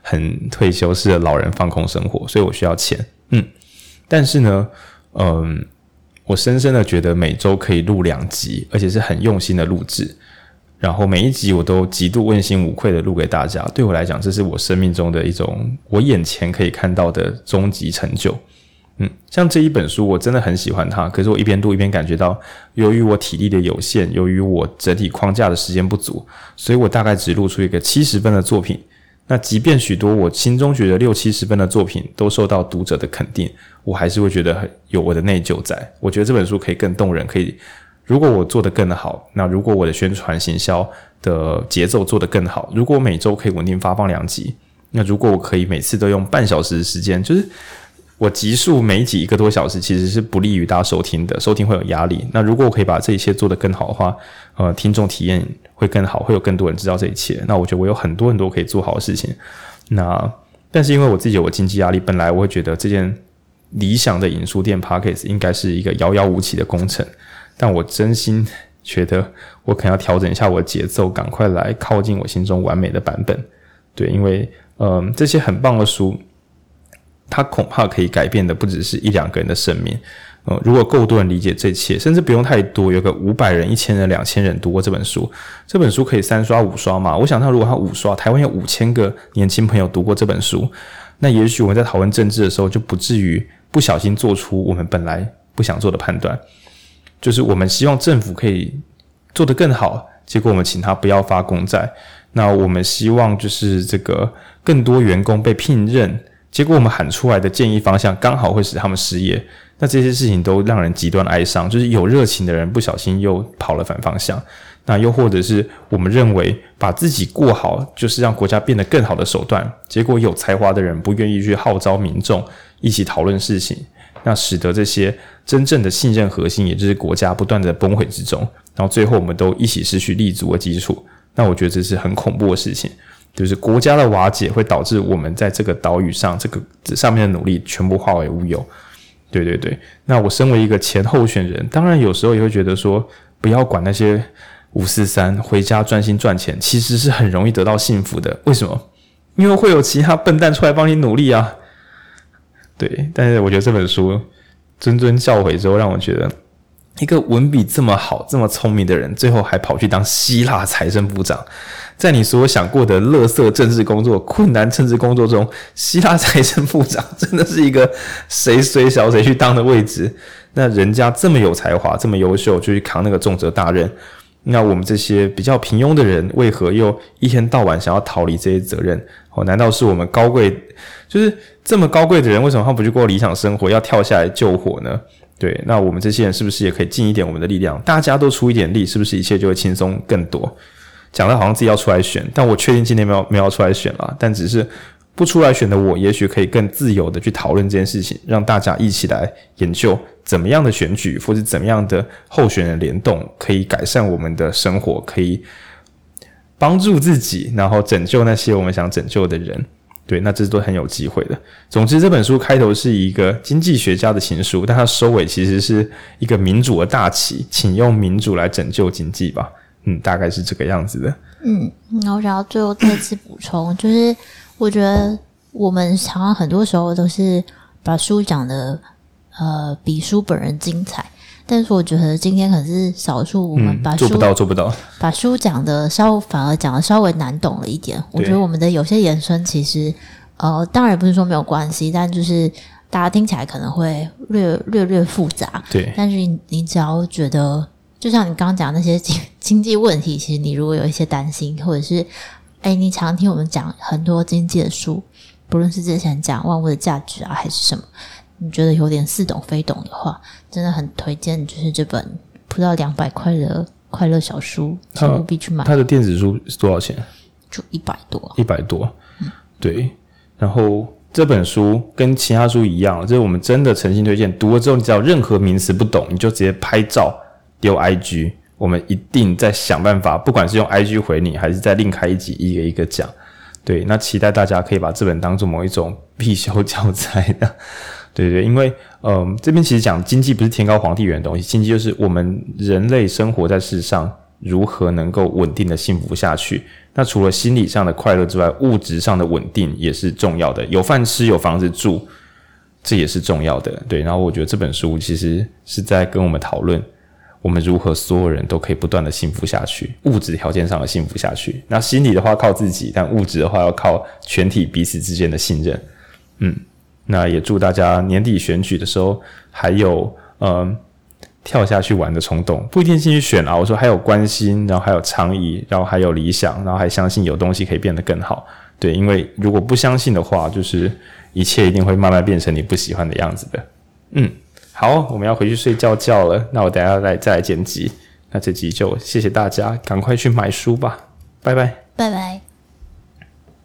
很退休式的老人放空生活。所以我需要钱，嗯。但是呢，嗯，我深深的觉得每周可以录两集，而且是很用心的录制，然后每一集我都极度问心无愧的录给大家。对我来讲，这是我生命中的一种我眼前可以看到的终极成就。嗯，像这一本书，我真的很喜欢它。可是我一边读一边感觉到，由于我体力的有限，由于我整体框架的时间不足，所以我大概只录出一个七十分的作品。那即便许多我心中觉得六七十分的作品都受到读者的肯定，我还是会觉得很有我的内疚在。我觉得这本书可以更动人，可以如果我做得更好，那如果我的宣传行销的节奏做得更好，如果每周可以稳定发放两集，那如果我可以每次都用半小时的时间，就是。我集数每集一个多小时，其实是不利于大家收听的，收听会有压力。那如果我可以把这一切做得更好的话，呃，听众体验会更好，会有更多人知道这一切。那我觉得我有很多很多可以做好的事情。那但是因为我自己有我经济压力，本来我会觉得这件理想的影书店 Podcast 应该是一个遥遥无期的工程。但我真心 觉得我可能要调整一下我的节奏，赶快来靠近我心中完美的版本。对，因为嗯、这些很棒的书。它恐怕可以改变的不只是一两个人的生命，呃，如果够多人理解这一切，甚至不用太多，有个五百人、一千人、两千人读过这本书，这本书可以三刷五刷嘛？我想，他如果他五刷，台湾有五千个年轻朋友读过这本书，那也许我们在讨论政治的时候，就不至于不小心做出我们本来不想做的判断，就是我们希望政府可以做得更好，结果我们请他不要发公债，那我们希望就是这个更多员工被聘任。结果我们喊出来的建议方向刚好会使他们失业，那这些事情都让人极端哀伤。就是有热情的人不小心又跑了反方向，那又或者是我们认为把自己过好就是让国家变得更好的手段，结果有才华的人不愿意去号召民众一起讨论事情，那使得这些真正的信任核心，也就是国家不断的崩毁之中，然后最后我们都一起失去立足的基础。那我觉得这是很恐怖的事情。就是国家的瓦解会导致我们在这个岛屿上，这个这上面的努力全部化为乌有。对对对，那我身为一个前候选人，当然有时候也会觉得说，不要管那些五四三，回家专心赚钱，其实是很容易得到幸福的。为什么？因为会有其他笨蛋出来帮你努力啊。对，但是我觉得这本书谆谆教诲之后，让我觉得。一个文笔这么好、这么聪明的人，最后还跑去当希腊财政部长。在你所想过的垃圾政治工作、困难政治工作中，希腊财政部长真的是一个谁谁小谁去当的位置。那人家这么有才华、这么优秀，就去扛那个重责大任。那我们这些比较平庸的人，为何又一天到晚想要逃离这些责任？哦，难道是我们高贵，就是这么高贵的人，为什么他不去过理想生活，要跳下来救火呢？对，那我们这些人是不是也可以尽一点我们的力量？大家都出一点力，是不是一切就会轻松更多？讲的好像自己要出来选，但我确定今天没有没有出来选了，但只是不出来选的我，也许可以更自由的去讨论这件事情，让大家一起来研究怎么样的选举或者怎么样的候选人联动可以改善我们的生活，可以帮助自己，然后拯救那些我们想拯救的人。对，那这都很有机会的。总之，这本书开头是一个经济学家的情书，但它收尾其实是一个民主的大旗，请用民主来拯救经济吧。嗯，大概是这个样子的。嗯，那我想要最后再次补充，就是我觉得我们常常很多时候都是把书讲的呃比书本人精彩，但是我觉得今天可是少数，我们把书、嗯、做不到做不到，把书讲的稍反而讲的稍微难懂了一点。我觉得我们的有些延伸其实呃，当然不是说没有关系，但就是大家听起来可能会略略略复杂。对，但是你你只要觉得。就像你刚刚讲那些经 经济问题，其实你如果有一些担心，或者是哎，你常听我们讲很多经济的书，不论是之前讲万物的价值啊，还是什么，你觉得有点似懂非懂的话，真的很推荐，就是这本不到两百块的快乐小书，请务必去买。它的电子书是多少钱？就一百多，一百多。嗯，对。然后这本书跟其他书一样，这是我们真的诚心推荐。读了之后，你只要任何名词不懂，你就直接拍照。丢 IG，我们一定在想办法，不管是用 IG 回你，还是再另开一集一个一个讲。对，那期待大家可以把这本当做某一种必修教材的。对对，因为嗯、这边其实讲经济不是天高皇帝远的东西，经济就是我们人类生活在世上如何能够稳定的幸福下去。那除了心理上的快乐之外，物质上的稳定也是重要的，有饭吃，有房子住，这也是重要的。对，然后我觉得这本书其实是在跟我们讨论。我们如何所有人都可以不断的幸福下去，物质条件上的幸福下去。那心理的话靠自己，但物质的话要靠全体彼此之间的信任。嗯，那也祝大家年底选举的时候还有嗯跳下去玩的冲动，不一定进去选啊。我说还有关心，然后还有倡议，然后还有理想，然后还相信有东西可以变得更好。对，因为如果不相信的话，就是一切一定会慢慢变成你不喜欢的样子的。嗯。好，我们要回去睡觉觉了。那我等下来再来剪辑。那这集就谢谢大家，赶快去买书吧。拜拜，拜拜。